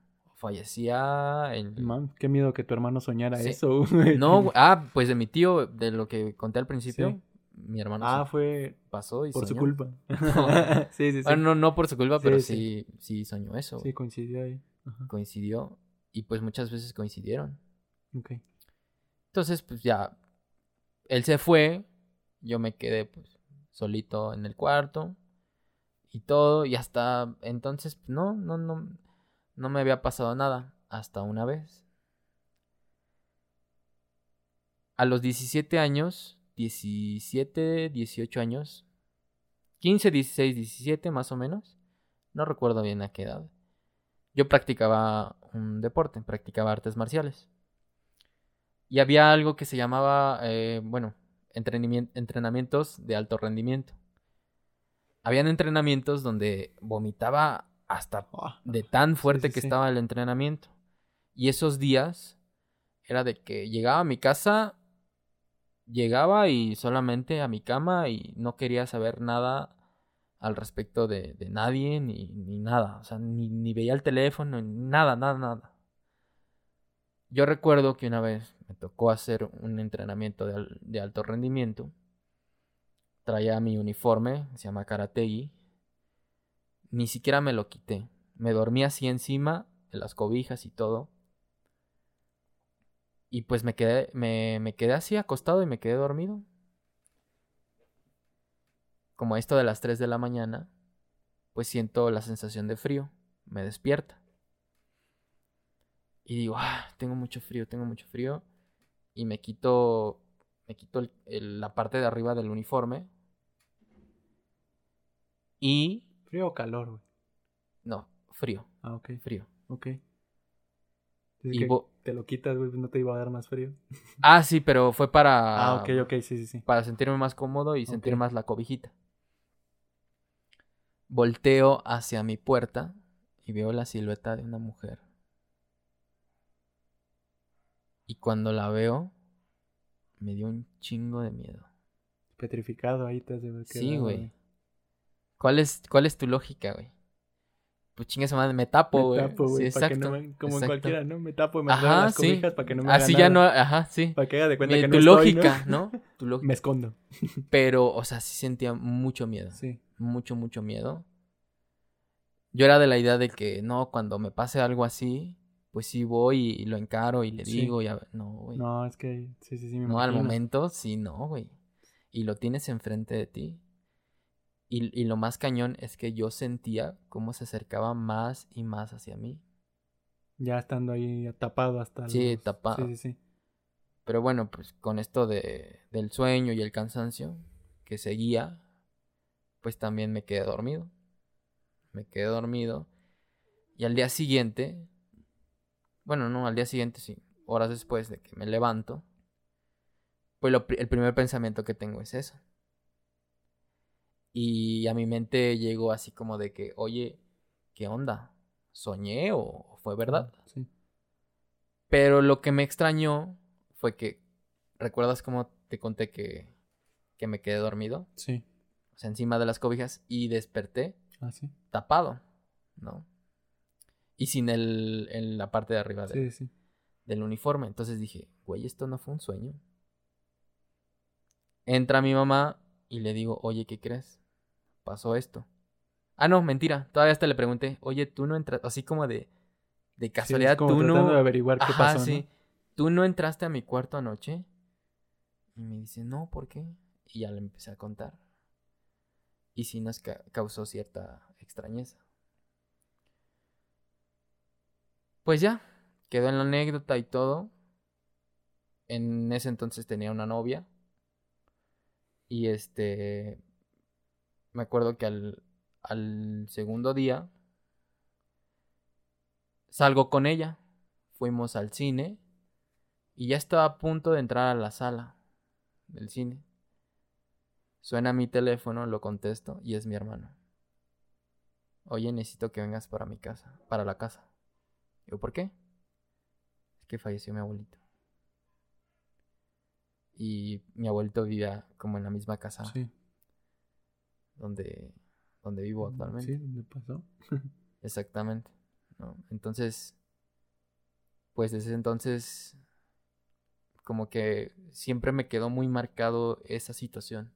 Fallecía el... Man, qué miedo que tu hermano soñara eso. no, ah, pues de mi tío, de lo que conté al principio mi hermano ah, fue pasó y por su culpa. sí, sí, sí. no, no por su culpa, pero sí, sí, soñó eso. Sí, coincidió ahí. Coincidió y pues muchas veces coincidieron. Ok. Entonces, pues ya él se fue, yo me quedé pues solito en el cuarto y todo y hasta entonces no, no, no, no me había pasado nada hasta una vez. A los 17 años 17, 18 años. 15, 16, 17 más o menos. No recuerdo bien a qué edad. Yo practicaba un deporte, practicaba artes marciales. Y había algo que se llamaba, eh, bueno, entrenamientos de alto rendimiento. Habían entrenamientos donde vomitaba hasta ah, de tan fuerte que estaba el entrenamiento. Y esos días era de que llegaba a mi casa llegaba y solamente a mi cama y no quería saber nada al respecto de, nadie ni, nada. O sea, ni, veía el teléfono, nada, nada, nada. Yo recuerdo que una vez me tocó hacer un entrenamiento de, alto rendimiento. Traía mi uniforme, se llama Karategi. Ni siquiera me lo quité. Me dormí así encima de las cobijas y todo. Y pues me quedé, me, quedé así acostado y me quedé dormido. Como esto de las 3 de la mañana, pues siento la sensación de frío. Me despierta. Y digo, ah, tengo mucho frío, tengo mucho frío. Y me quito, me quito la parte de arriba del uniforme. Y... ¿Frío o calor, güey? No, frío. Ah, ok. Frío. Ok. Y te lo quitas, güey, no te iba a dar más frío. Ah, sí, pero fue para. Ah, ok, ok, sí, sí, sí. Para sentirme más cómodo y sentir más la cobijita. Volteo hacia mi puerta y veo la silueta de una mujer. Y cuando la veo, me dio un chingo de miedo. Petrificado ahí te has de ver Sí, güey. ¿Cuál es, ¿Cuál es tu lógica, güey? pues chingue su madre, me tapo, güey. Me tapo, güey. Sí, exacto. Como en cualquiera, ¿no? Me tapo y me ajá, las cobijas para que no me Así ya no, ajá, sí. Para que haga de cuenta que no tu lógica, ¿no? Tu lógica. Me escondo. Pero, o sea, sí sentía mucho miedo. Sí. Mucho, mucho miedo. Yo era de la idea de que, no, cuando me pase algo así, pues sí voy y lo encaro y le digo, y a ver, no, güey. No, es que, sí, sí, sí, me No, al momento, sí, no, güey. Y lo tienes enfrente de ti. Y, lo más cañón es que yo sentía cómo se acercaba más y más hacia mí. Ya estando ahí tapado hasta. Sí, tapado. Sí, sí, sí. Pero bueno, pues con esto de, del sueño y el cansancio que seguía, pues también me quedé dormido. Me quedé dormido. Y al día siguiente, bueno, no, al día siguiente sí, horas después de que me levanto, pues el primer pensamiento que tengo es eso. Y a mi mente llegó así como de que, oye, ¿qué onda? ¿Soñé o fue verdad? Sí. Pero lo que me extrañó fue que, ¿recuerdas cómo te conté que, que me quedé dormido? Sí. O sea, encima de las cobijas y desperté ah, ¿sí? tapado, ¿no? Y sin el, en la parte de arriba del uniforme. Entonces dije, güey, esto no fue un sueño. Entra mi mamá y le digo, oye, ¿qué crees? Pasó esto. Ah, no, mentira. Todavía hasta le pregunté, oye, tú no entras, así como de, de casualidad, tú no. de averiguar qué pasó. Sí. ¿tú no entraste a mi cuarto anoche? Y me dice, no, ¿por qué? Y ya le empecé a contar. Y sí nos ca- causó cierta extrañeza. Pues ya, quedó en la anécdota y todo. En ese entonces tenía una novia. Y este. Me acuerdo que al, segundo día. Salgo con ella. Fuimos al cine. Y ya estaba a punto de entrar a la sala del cine. Suena mi teléfono, lo contesto y es mi hermano. Oye, necesito que vengas para mi casa, para la casa. Digo, ¿por qué? Es que falleció mi abuelito. Y mi abuelito vivía como en la misma casa Sí. Donde, donde vivo actualmente. Sí, ¿dónde pasó? Exactamente. ¿no? Entonces, pues desde entonces, como que siempre me quedó muy marcado esa situación.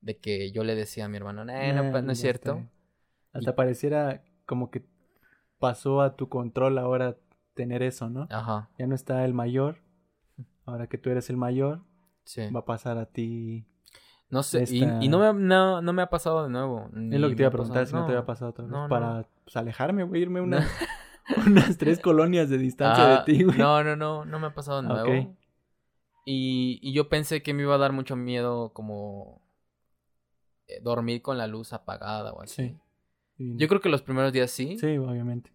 De que yo le decía a mi hermano, "Eh, no, no es cierto. Hasta pareciera como que pasó a tu control ahora tener eso, ¿no? Ajá, Ya no está el mayor. Ahora que tú eres el mayor, sí. va a pasar a ti. No sé, y, esta- y no, me, no, no me ha pasado de nuevo. Es lo que te iba a preguntar, si no, te había pasado otra vez. para pues, alejarme, güey, irme unas, unas tres colonias de distancia Ah, de ti, güey. No, no, no, no me ha pasado de nuevo. Y, y yo pensé que me iba a dar mucho miedo como eh, dormir con la luz apagada o así. Sí. Yo creo que los primeros días sí, Sí, obviamente.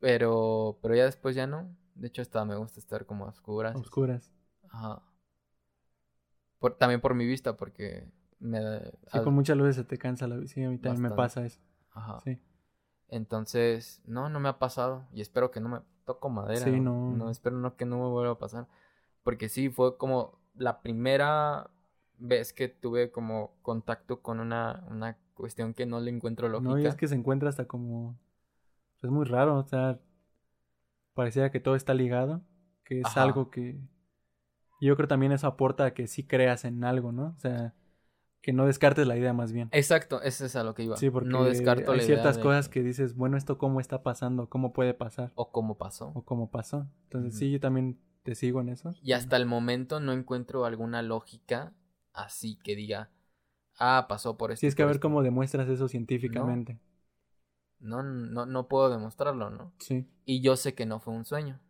pero, pero ya después ya no. De hecho, hasta me gusta estar como a oscuras. Oscuras. Ajá. Por- también por mi vista, porque me da... Sí, al- con muchas luces se te cansa la Sí, a mí también me pasa eso. Ajá. Sí. Entonces, no, no me ha pasado. Y espero que no me toco madera. Sí, ¿no? no. espero no que no me vuelva a pasar. Porque sí, fue como la primera vez que tuve como contacto con una, una cuestión que no le encuentro lógica. No, y es que se encuentra hasta como... Es muy raro, o sea... Pareciera que todo está ligado. Que es Ajá. algo que... Yo creo también eso aporta a que sí creas en algo, ¿no? O sea, que no descartes la idea más bien. Exacto, ese es a lo que iba. Sí, porque no descarto hay la idea ciertas de cosas que dices, bueno, esto cómo está pasando, cómo puede pasar, O cómo pasó. o cómo pasó. Entonces sí, yo también te sigo en eso. Y hasta el momento no encuentro alguna lógica así que diga, ah, pasó por esto. Sí, es que a ver esto". cómo demuestras eso científicamente. No, no, no puedo demostrarlo, ¿no? Sí. Y yo sé que no fue un sueño.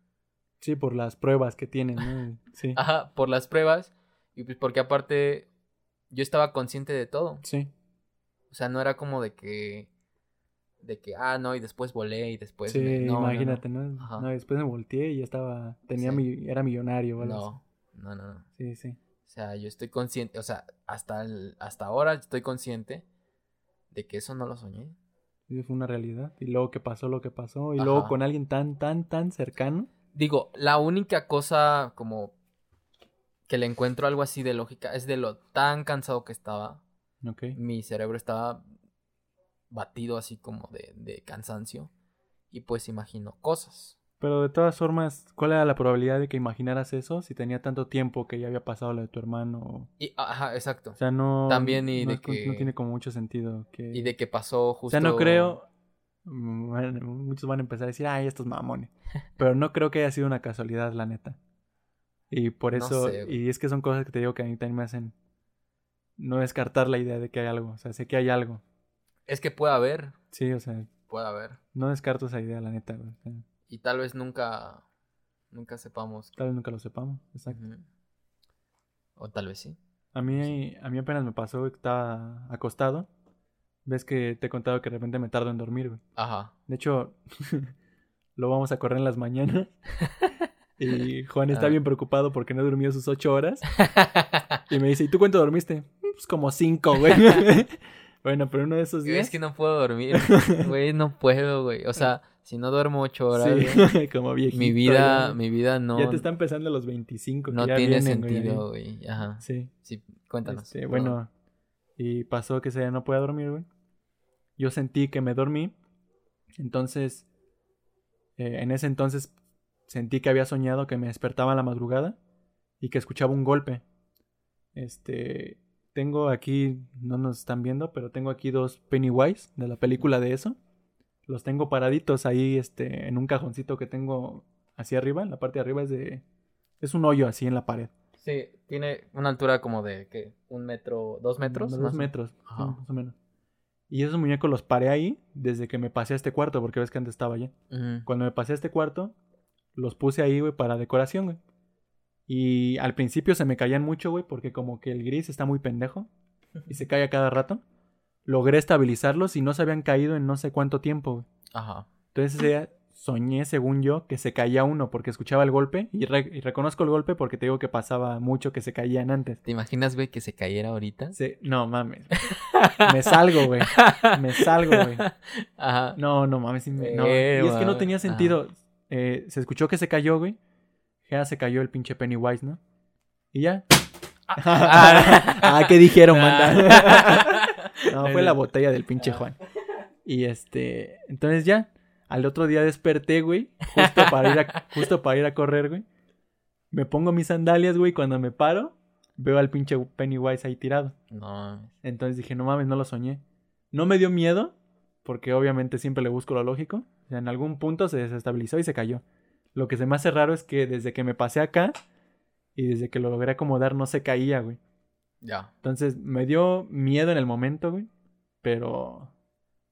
Sí, por las pruebas que tienen, ¿no? Sí. Ajá, por las pruebas. Y pues porque aparte yo estaba consciente de todo. Sí. O sea, no era como de que. De que, ah, no, y después volé y después. sí, me- no, no, no. imagínate, ¿no? Ajá. No, después me volteé y ya estaba, tenía Sí. mi, era millonario, algo No, no, no, no. Sí, sí. O sea, yo estoy consciente, o sea, hasta, el- hasta ahora estoy consciente de que eso no lo soñé. Sí, fue una realidad. Y luego que pasó lo que pasó. Y luego con alguien tan, tan, tan cercano. Digo, la única cosa como que le encuentro algo así de lógica es de lo tan cansado que estaba. Ok. Mi cerebro estaba batido así como de, de cansancio. Y pues imagino cosas. Pero de todas formas, ¿cuál era la probabilidad de que imaginaras eso si tenía tanto tiempo que ya había pasado lo de tu hermano? Y, ajá, exacto. O sea, no. También y no de es que- No tiene como mucho sentido. Que... Y de que pasó justo. O sea, no creo. Bueno, muchos van a empezar a decir, ay, estos mamones. Pero no creo que haya sido una casualidad, la neta. Y por No eso. sé, y es que son cosas que te digo que a mí también me hacen no descartar la idea de que hay algo. O sea, sé que hay algo. Es que puede haber. Sí, o sea, Puede haber. no descarto esa idea, la neta. güey. O sea, Y tal vez nunca. Nunca sepamos. tal vez nunca lo sepamos. Exacto. O tal vez sí. A mí, a mí apenas me pasó que estaba acostado. Ves que te he contado que de repente me tardo en dormir, güey. Ajá. De hecho, lo vamos a correr en las mañanas. Y Juan está Ah. bien preocupado porque no durmió sus ocho horas. Y me dice, ¿y tú cuánto dormiste? Pues como cinco, güey. bueno, pero uno de esos días... es que no puedo dormir. Güey, no puedo, güey. O sea, si no duermo ocho horas, güey, Sí, como viejito. mi vida, mi vida no, Ya te está empezando a los 25. que no ya tiene vienen, sentido, güey. Ajá. Sí. Sí, cuéntanos. Este, bueno, y pasó que día no podía dormir, güey. Yo sentí que me dormí. Entonces, eh, en ese entonces sentí que había soñado que me despertaba en la madrugada y que escuchaba un golpe. Este, tengo aquí, no nos están viendo, pero tengo aquí dos Pennywise de la película de eso. Los tengo paraditos ahí, este, en un cajoncito que tengo hacia arriba, la parte de arriba es de... Es un hoyo así en la pared. Sí, tiene una altura como de, ¿qué? ¿Un metro? ¿Dos metros? Dos Más metros, Ajá. más o menos. Y esos muñecos los paré ahí desde que me pasé a este cuarto, porque ves que antes estaba allá. Ujú. Cuando me pasé a este cuarto, los puse ahí, güey, para decoración, güey. Y al principio se me caían mucho, güey, porque como que el gris está muy pendejo y se cae a cada rato. Logré estabilizarlos y no se habían caído en no sé cuánto tiempo, güey. Ajá. Entonces ese día soñé, según yo, que se caía uno porque escuchaba el golpe. Y, re- y reconozco el golpe porque te digo que pasaba mucho que se caían antes. ¿Te imaginas, güey, que se cayera ahorita? Se- No mames. me salgo, güey. Me salgo, güey. Ajá. No, no mames. sí me- no. Eh, Y es que no tenía sentido. Eh, se escuchó que se cayó, güey. Ya se cayó el pinche Pennywise, ¿no? Y ya. ah, ¿qué dijeron, manda? no, fue la botella del pinche Juan. Y este, entonces ya, al otro día desperté, güey, justo para ir a, justo para ir a correr, güey. Me pongo mis sandalias, güey, cuando me paro, veo al pinche Pennywise ahí tirado. No. Entonces dije, no mames, no lo soñé. No me dio miedo, porque obviamente siempre le busco lo lógico. O sea, en algún punto se desestabilizó y se cayó. Lo que se me hace raro es que desde que me pasé acá y desde que lo logré acomodar no se caía, güey. Ya. Entonces me dio miedo en el momento, güey. Pero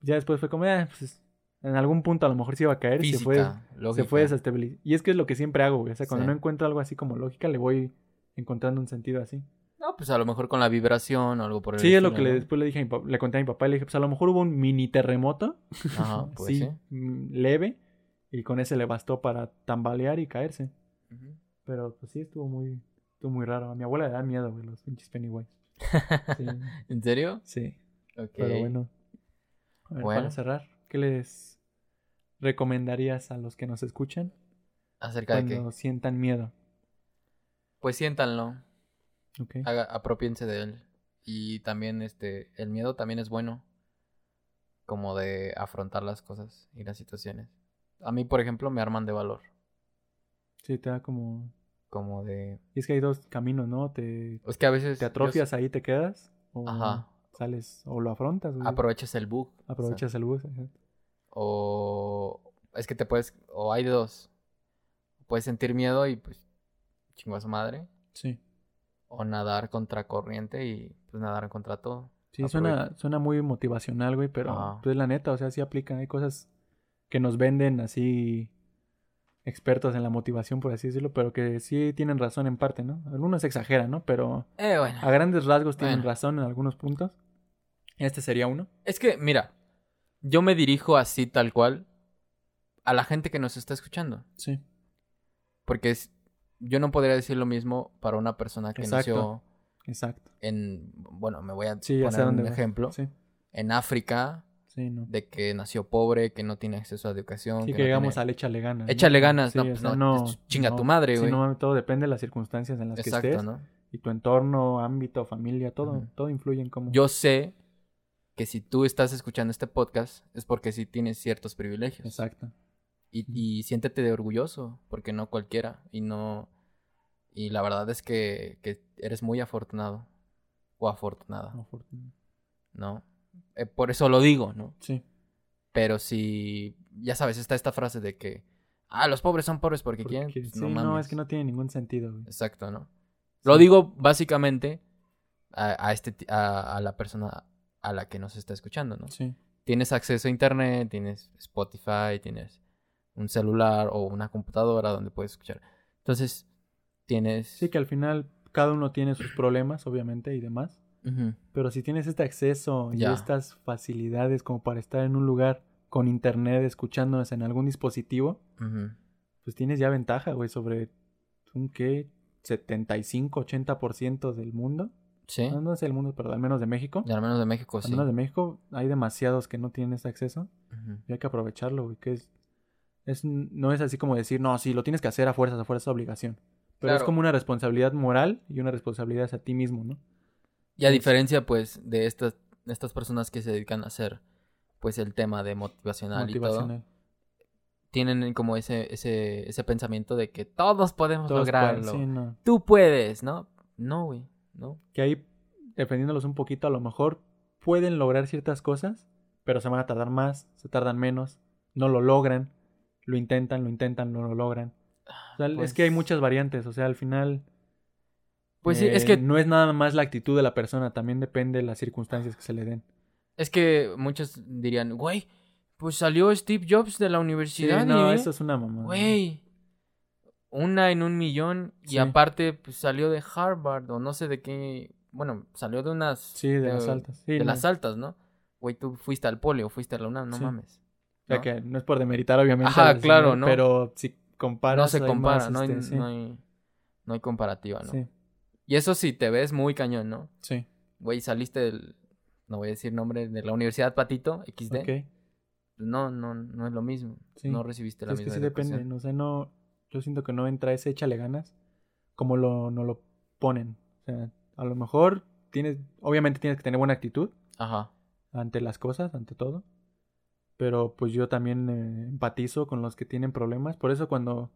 ya después fue como, ah, pues en algún punto a lo mejor se iba a caer y se fue, Física, se lógica. fue desestabilizando. Y es que es lo que siempre hago, güey. O sea, cuando Sí. no encuentro algo así como lógica, le voy encontrando un sentido así. No, pues a lo mejor con la vibración o algo por el Sí, es lo que después le dije a mi papá, le conté a mi papá, le dije, pues a lo mejor hubo un mini terremoto, Ajá, pues sí, sí. mm, leve, y con ese le bastó para tambalear y caerse. Pero pues sí, estuvo muy, estuvo muy raro. A mi abuela le da miedo, güey, los pinches Pennywise. Sí, ¿En serio? sí. Ok. pero bueno. A ver, Bueno. para cerrar, ¿qué les recomendarías a los que nos escuchan ¿Acerca de cuando qué? sientan miedo? Pues siéntanlo. Ok. Haga, apropiense de él. Y también, este, el miedo también es bueno. Como de afrontar las cosas y las situaciones. A mí, por ejemplo, me arman de valor. Sí, te da como... Como de... Y es que hay dos caminos, ¿no? Te, Es que a veces... te yo- atrofias ahí, te quedas, o Ajá. sales, o lo afrontas. Aprovechas el bug. o sea, Aprovechas el bus. ajá. O es que te puedes, o hay dos. Puedes sentir miedo y pues chingo a su madre. Sí. O nadar contra corriente y pues nadar contra todo. Sí, suena, suena muy motivacional, güey, pero Ajá. pues la neta, o sea, sí aplica. Hay cosas que nos venden así expertos en la motivación, por así decirlo, pero que sí tienen razón en parte, ¿no? Algunos exageran, ¿no? Pero Eh, bueno. a grandes rasgos tienen Bueno. razón en algunos puntos. Este sería uno. Es que, mira, yo me dirijo así tal cual a la gente que nos está escuchando. Sí. Porque es, yo no podría decir lo mismo para una persona que Exacto. nació Exacto. en, bueno, me voy a Sí, poner un ejemplo, Sí, en África, sí, no. de que nació pobre, que no tiene acceso a educación. Sí, que que no llegamos tiene- al échale ganas. ¿no? Échale ganas, no, o pues sea, no, chinga tu madre, Sí, güey. no, todo depende de las circunstancias en las que Exacto, estés. ¿no? Y tu entorno, ámbito, familia, todo, todo influye en cómo. Yo sé que si tú estás escuchando este podcast es porque sí tienes ciertos privilegios. Exacto. Y, y siéntete de orgulloso, porque no cualquiera. Y no. Y la verdad es que, que eres muy afortunado. O afortunada, Afortun- ¿no? Eh, por eso lo digo, ¿no? Sí. Pero si. Ya sabes, está esta frase de que. Ah, los pobres son pobres porque, Porque- quieren. pues, sí, no, no, es que no tiene ningún sentido, güey. Exacto, ¿no? Lo digo básicamente a, a este, a, a la persona a la que nos está escuchando, ¿no? Sí. Tienes acceso a internet, tienes Spotify, tienes un celular o una computadora donde puedes escuchar. Entonces, tienes... Sí, que al final cada uno tiene sus problemas, obviamente, y demás. Pero si tienes este acceso y Ya. estas facilidades como para estar en un lugar con internet escuchándonos en algún dispositivo, pues tienes ya ventaja, güey, sobre un qué 75, 80% del mundo. Sí, No, no el mundo, pero al menos de México. y al menos de México, Al sí. menos de México hay demasiados que no tienen ese acceso y hay que aprovecharlo, güey, que es, es no es así como decir, no, sí, lo tienes que hacer a fuerzas, a fuerzas, obligación. Pero es como una responsabilidad moral y una responsabilidad hacia ti mismo, ¿no? Y a diferencia, pues, de estas, de estas personas que se dedican a hacer, pues, el tema de motivacional, y todo, tienen como ese, ese, ese pensamiento de que todos podemos Todos pueden, lograrlo. sí, no. Tú puedes, ¿no? No, güey, no. Que ahí, defendiéndolos un poquito, a lo mejor pueden lograr ciertas cosas, pero se van a tardar más, se tardan menos, no lo logran, lo intentan, lo intentan, no lo logran. O sea, Pues- Es que hay muchas variantes, o sea, al final... Pues sí, eh, es que, No es nada más la actitud de la persona, también depende de las circunstancias que se le den. es que muchos dirían, güey, pues salió Steve Jobs de la Sí, universidad no, y, eso es una mamada. güey, una en un millón y Sí. aparte pues, salió de Harvard o no sé de qué, bueno, salió de unas... Sí, de las altas. Sí, de no. las altas, ¿no? Güey, tú fuiste al poli o fuiste a la UNAM, no Sí. mames. O sea, ¿no? que no es por demeritar, obviamente. Ajá, claro, ¿no? Pero si comparas... no se hay compara, más, no, hay, este, no, hay, no hay comparativa, ¿no? Sí, Y eso sí, te ves muy cañón, ¿no? sí. Güey, saliste del, no voy a decir nombre, de la Universidad Patito, XD. Ok. No, no, no es lo mismo. Sí. No recibiste la es que misma sí depende, no sé, no... Yo siento que no entra ese échale ganas como lo, no lo ponen. O sea, a lo mejor tienes... Obviamente tienes que tener buena actitud Ajá. ante las cosas, ante todo. Pero pues yo también eh, empatizo con los que tienen problemas. Por eso cuando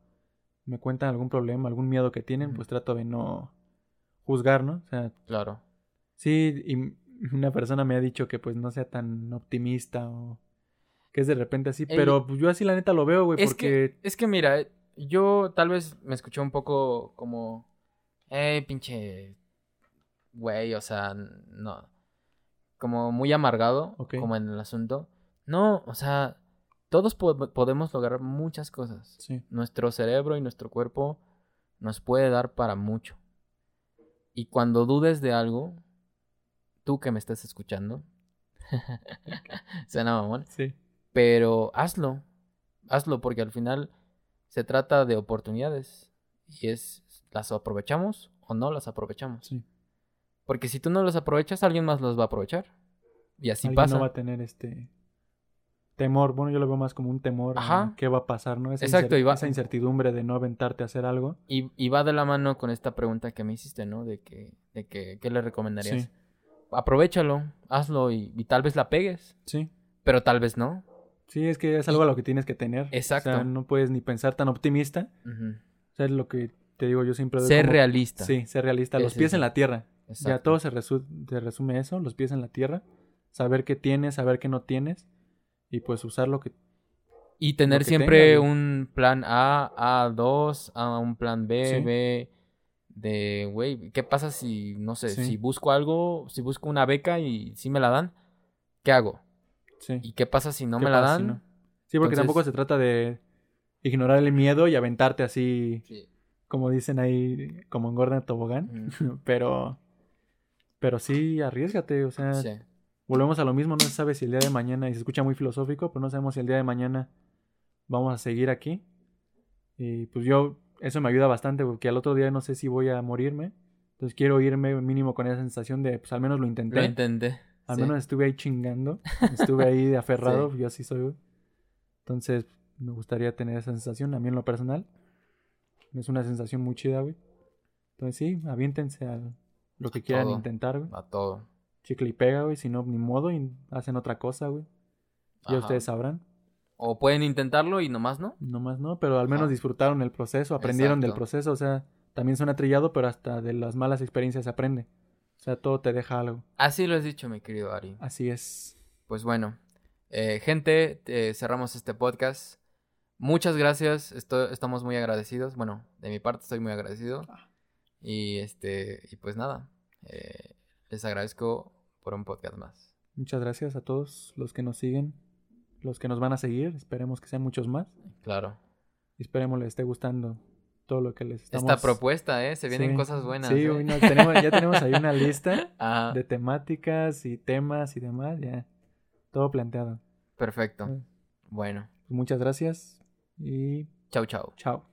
me cuentan algún problema, algún miedo que tienen, pues trato de no juzgar, ¿no? O sea, Claro. sí, y una persona me ha dicho que pues no sea tan optimista o que es de repente así. Pero pues yo así la neta lo veo, güey, Es porque... Es que mira, eh, yo tal vez me escuché un poco como, eh, pinche, güey, o sea, no, como muy amargado, Ok. como en el asunto. No, o sea, todos po- podemos lograr muchas cosas. Sí, Nuestro cerebro y nuestro cuerpo nos puede dar para mucho. Y cuando dudes de algo, tú que me estás escuchando, suena mamón, sí, pero hazlo, hazlo porque al final se trata de oportunidades y es las aprovechamos o no las aprovechamos. sí. Porque si tú no las aprovechas, alguien más las va a aprovechar. Y así Alguien pasa. no va a tener este temor. Bueno, yo lo veo más como un temor. a Ajá. ¿Qué va a pasar, no? Esa, Exacto, y va- esa incertidumbre de no aventarte a hacer algo. Y, y va de la mano con esta pregunta que me hiciste, ¿no? De que, de que ¿qué le recomendarías? Sí, Aprovechalo, hazlo y, y tal vez la pegues, sí. pero tal vez no. Sí, es que es algo a lo que tienes que tener. Exacto. O sea, no puedes ni pensar tan optimista. Ujú. O sea, es lo que te digo, yo siempre Ser como- realista. Sí, ser realista. Los pies es en la tierra. Ya Exacto. todo se, resu- se resume eso, los pies en la tierra. Saber qué tienes, saber qué no tienes. Y pues usar lo que... Y tener siempre tenga, un plan A, A2, a un plan B, Sí. B, de, güey, ¿qué pasa si, no sé, Sí. si busco algo, si busco una beca y si me la dan, ¿qué hago? Sí. ¿Y qué pasa si no ¿Qué me la dan? si no? Sí, porque Entonces- tampoco se trata de ignorar el miedo y aventarte así, Sí. como dicen ahí, como en Gordon Tobogán. Pero... Pero sí, arriesgate, o sea... Sí. Volvemos a lo mismo, no se sabe si el día de mañana, y se escucha muy filosófico, pero no sabemos si el día de mañana vamos a seguir aquí. Y pues yo, eso me ayuda bastante, porque al otro día no sé si voy a morirme. Entonces quiero irme mínimo con esa sensación de, pues al menos lo intenté. Lo intenté. Al sí. menos estuve ahí chingando. Estuve ahí de aferrado, yo así soy. Entonces me gustaría tener esa sensación, a mí en lo personal. Es una sensación muy chida, güey. Entonces sí, aviéntense a lo que quieran todo. intentar, güey. A todo. Chicle y pega, güey. Si no, ni modo y hacen otra cosa, güey. Ya Ajá. ustedes sabrán. O pueden intentarlo y nomás no. No más no, pero al menos Ajá. disfrutaron el proceso, aprendieron del proceso. O sea, también suena trillado, pero hasta de las malas experiencias se aprende. O sea, todo te deja algo. Así lo has dicho, mi querido Ari. Así es. Pues bueno, eh, gente, eh, cerramos este podcast. Muchas gracias, estamos muy agradecidos. Bueno, de mi parte estoy muy agradecido. Y este, y pues nada, eh, les agradezco por un podcast más. Muchas gracias a todos los que nos siguen, los que nos van a seguir. Esperemos que sean muchos más. Claro. Y esperemos les esté gustando todo lo que les estamos... Esta propuesta, ¿eh? Se vienen Sí. cosas buenas. Sí, ¿eh? güey, no, tenemos, ya tenemos ahí una lista Ajá, de temáticas y temas y demás. Ya, todo planteado. perfecto. Mm. Bueno, Muchas gracias y chau, chau. chao.